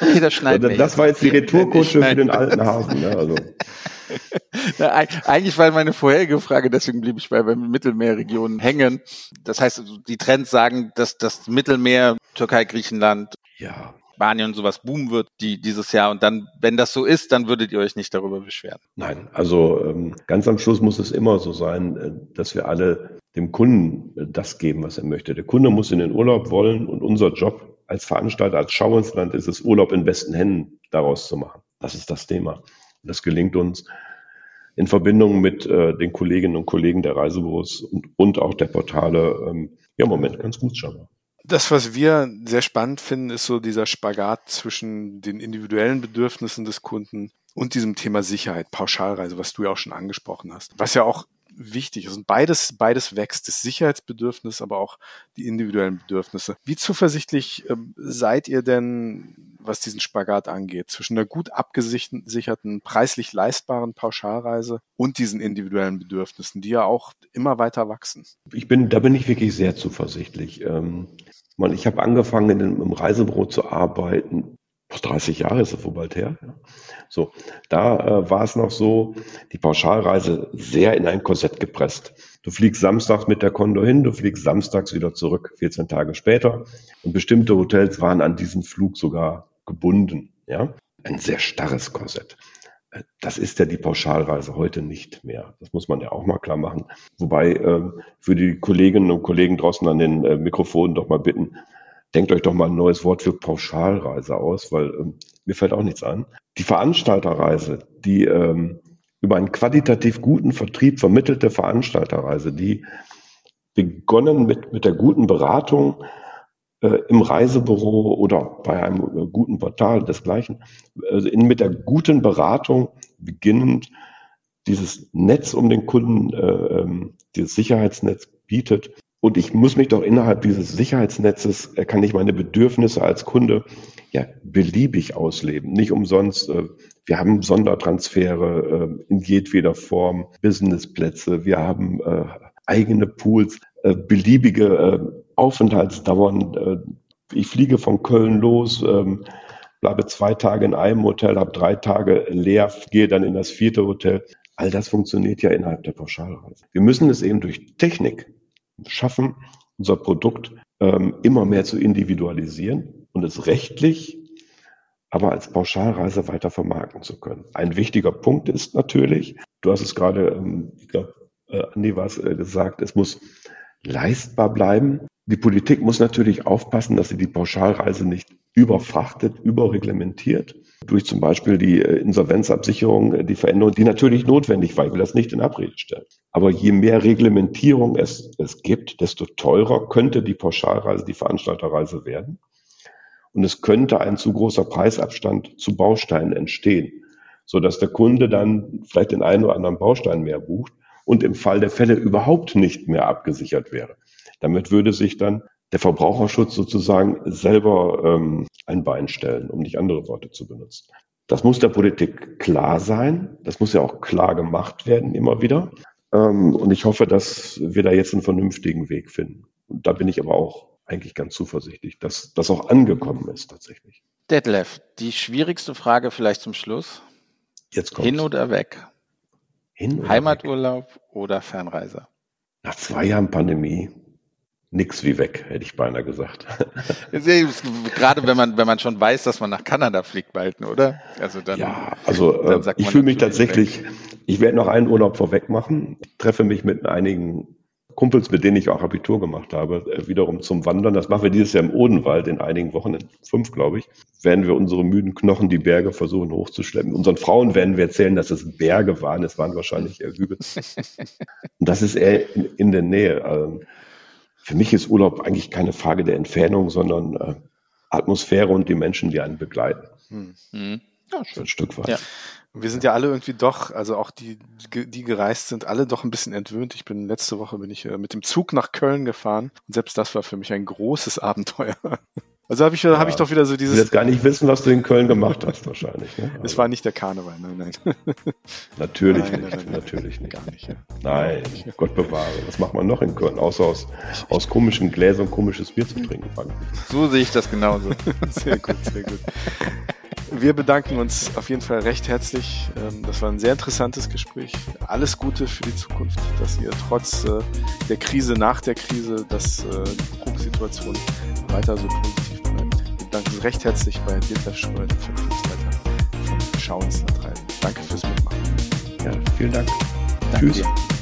okay, das schneiden wir. Das war jetzt die Retourkutsche für den alten Hafen. Ne? Also. Na, eigentlich war meine vorherige Frage, deswegen blieb ich bei, bei Mittelmeerregionen hängen. Das heißt, die Trends sagen, dass das Mittelmeer, Türkei, Griechenland, ja. Spanien und sowas boomen wird die, dieses Jahr. Und dann, wenn das so ist, dann würdet ihr euch nicht darüber beschweren. Nein, also ähm, ganz am Schluss muss es immer so sein, äh, dass wir alle dem Kunden äh, das geben, was er möchte. Der Kunde muss in den Urlaub wollen und unser Job als Veranstalter, als Schau ins Land ist es, Urlaub in besten Händen daraus zu machen. Das ist das Thema. Das gelingt uns in Verbindung mit äh, den Kolleginnen und Kollegen der Reisebüros und, und auch der Portale, ähm, ja, im Moment ganz gut scheinbar. Das, was wir sehr spannend finden, ist so dieser Spagat zwischen den individuellen Bedürfnissen des Kunden und diesem Thema Sicherheit, Pauschalreise, was du ja auch schon angesprochen hast. Was ja auch wichtig ist. Und beides, beides wächst, das Sicherheitsbedürfnis, aber auch die individuellen Bedürfnisse. Wie zuversichtlich äh, seid ihr denn, was diesen Spagat angeht, zwischen einer gut abgesicherten, preislich leistbaren Pauschalreise und diesen individuellen Bedürfnissen, die ja auch immer weiter wachsen? Ich bin, da bin ich wirklich sehr zuversichtlich. Ähm, man, ich habe angefangen, in einem Reisebüro zu arbeiten. 30 Jahre ist es wohl bald her. So, da äh, war es noch so, die Pauschalreise sehr in ein Korsett gepresst. Du fliegst samstags mit der Kondo hin, du fliegst samstags wieder zurück, 14 Tage später. Und bestimmte Hotels waren an diesen Flug sogar gebunden. Ja, ein sehr starres Korsett. Das ist ja die Pauschalreise heute nicht mehr. Das muss man ja auch mal klar machen. Wobei ähm, für die Kolleginnen und Kollegen draußen an den äh, Mikrofonen doch mal bitten, denkt euch doch mal ein neues Wort für Pauschalreise aus, weil ähm, mir fällt auch nichts an. Die Veranstalterreise, die ähm, über einen qualitativ guten Vertrieb vermittelte Veranstalterreise, die begonnen mit, mit der guten Beratung im Reisebüro oder bei einem äh, guten Portal desgleichen, also in, mit der guten Beratung beginnend dieses Netz um den Kunden, äh, ähm, dieses Sicherheitsnetz bietet, und ich muss mich doch innerhalb dieses Sicherheitsnetzes, äh, kann ich meine Bedürfnisse als Kunde ja beliebig ausleben. Nicht umsonst, äh, wir haben Sondertransfere äh, in jedweder Form, Businessplätze, wir haben eigene Pools, beliebige Aufenthaltsdauern. Ich fliege von Köln los, ähm, bleibe zwei Tage in einem Hotel, habe drei Tage leer, gehe dann in das vierte Hotel. All das funktioniert ja innerhalb der Pauschalreise. Wir müssen es eben durch Technik schaffen, unser Produkt ähm, immer mehr zu individualisieren und es rechtlich aber als Pauschalreise weiter vermarkten zu können. Ein wichtiger Punkt ist natürlich, du hast es gerade, ähm, ich glaube, äh, Andi war es äh, gesagt, es muss leistbar bleiben. Die Politik muss natürlich aufpassen, dass sie die Pauschalreise nicht überfrachtet, überreglementiert. Durch zum Beispiel die äh, Insolvenzabsicherung, äh, die Veränderung, die natürlich notwendig war. Ich will das nicht in Abrede stellen. Aber je mehr Reglementierung es, es gibt, desto teurer könnte die Pauschalreise, die Veranstalterreise werden. Und es könnte ein zu großer Preisabstand zu Bausteinen entstehen, so dass der Kunde dann vielleicht den einen oder anderen Baustein mehr bucht und im Fall der Fälle überhaupt nicht mehr abgesichert wäre. Damit würde sich dann der Verbraucherschutz sozusagen selber ähm, ein Bein stellen, um nicht andere Worte zu benutzen. Das muss der Politik klar sein. Das muss ja auch klar gemacht werden, immer wieder. Ähm, und ich hoffe, dass wir da jetzt einen vernünftigen Weg finden. Und da bin ich aber auch eigentlich ganz zuversichtlich, dass das auch angekommen ist tatsächlich. Detlef, die schwierigste Frage vielleicht zum Schluss. Jetzt kommt Hin oder weg? Hin Heimaturlaub weg? oder Fernreise? Nach zwei Jahren Pandemie nix wie weg, hätte ich beinahe gesagt. Gerade wenn man, wenn man schon weiß, dass man nach Kanada fliegt bald, oder? Also dann, ja, also dann äh, ich fühle mich tatsächlich, weg. ich werde noch einen Urlaub vorweg machen, treffe mich mit einigen Kumpels, mit denen ich auch Abitur gemacht habe, äh, wiederum zum Wandern. Das machen wir dieses Jahr im Odenwald in einigen Wochen, in fünf, glaube ich, werden wir unsere müden Knochen die Berge versuchen hochzuschleppen. Unseren Frauen werden wir erzählen, dass es Berge waren. Es waren wahrscheinlich eher Hügel. Und das ist eher in, in der Nähe. Also für mich ist Urlaub eigentlich keine Frage der Entfernung, sondern äh, Atmosphäre und die Menschen, die einen begleiten. Hm. Ja, schön. Ein Stück weit. Ja. Wir sind ja alle irgendwie doch, also auch die, die gereist sind, alle doch ein bisschen entwöhnt. Ich bin letzte Woche bin ich äh, mit dem Zug nach Köln gefahren und selbst das war für mich ein großes Abenteuer. Also habe ich, ja, hab ich doch wieder so dieses. Du willst gar nicht wissen, was du in Köln gemacht hast, wahrscheinlich. Ne? Es war nicht der Karneval, nein, nein. Natürlich nein, nicht, nein, nein, natürlich nicht. Gar nicht, ja. Nein, Gott bewahre. Was macht man noch in Köln, außer aus, aus komischen Gläsern komisches Bier zu trinken? So sehe ich das genauso. sehr gut, sehr gut. Wir bedanken uns auf jeden Fall recht herzlich. Ähm, das war ein sehr interessantes Gespräch. Alles Gute für die Zukunft, dass ihr trotz äh, der Krise nach der Krise, dass äh, die Drucksituation weiter so positiv bleibt. Wir bedanken uns recht herzlich bei Dieter Schröder, Vertriebsleiter von Schauenslandreisen. Danke fürs Mitmachen. Ja, vielen Dank. Danke Tschüss. Dir.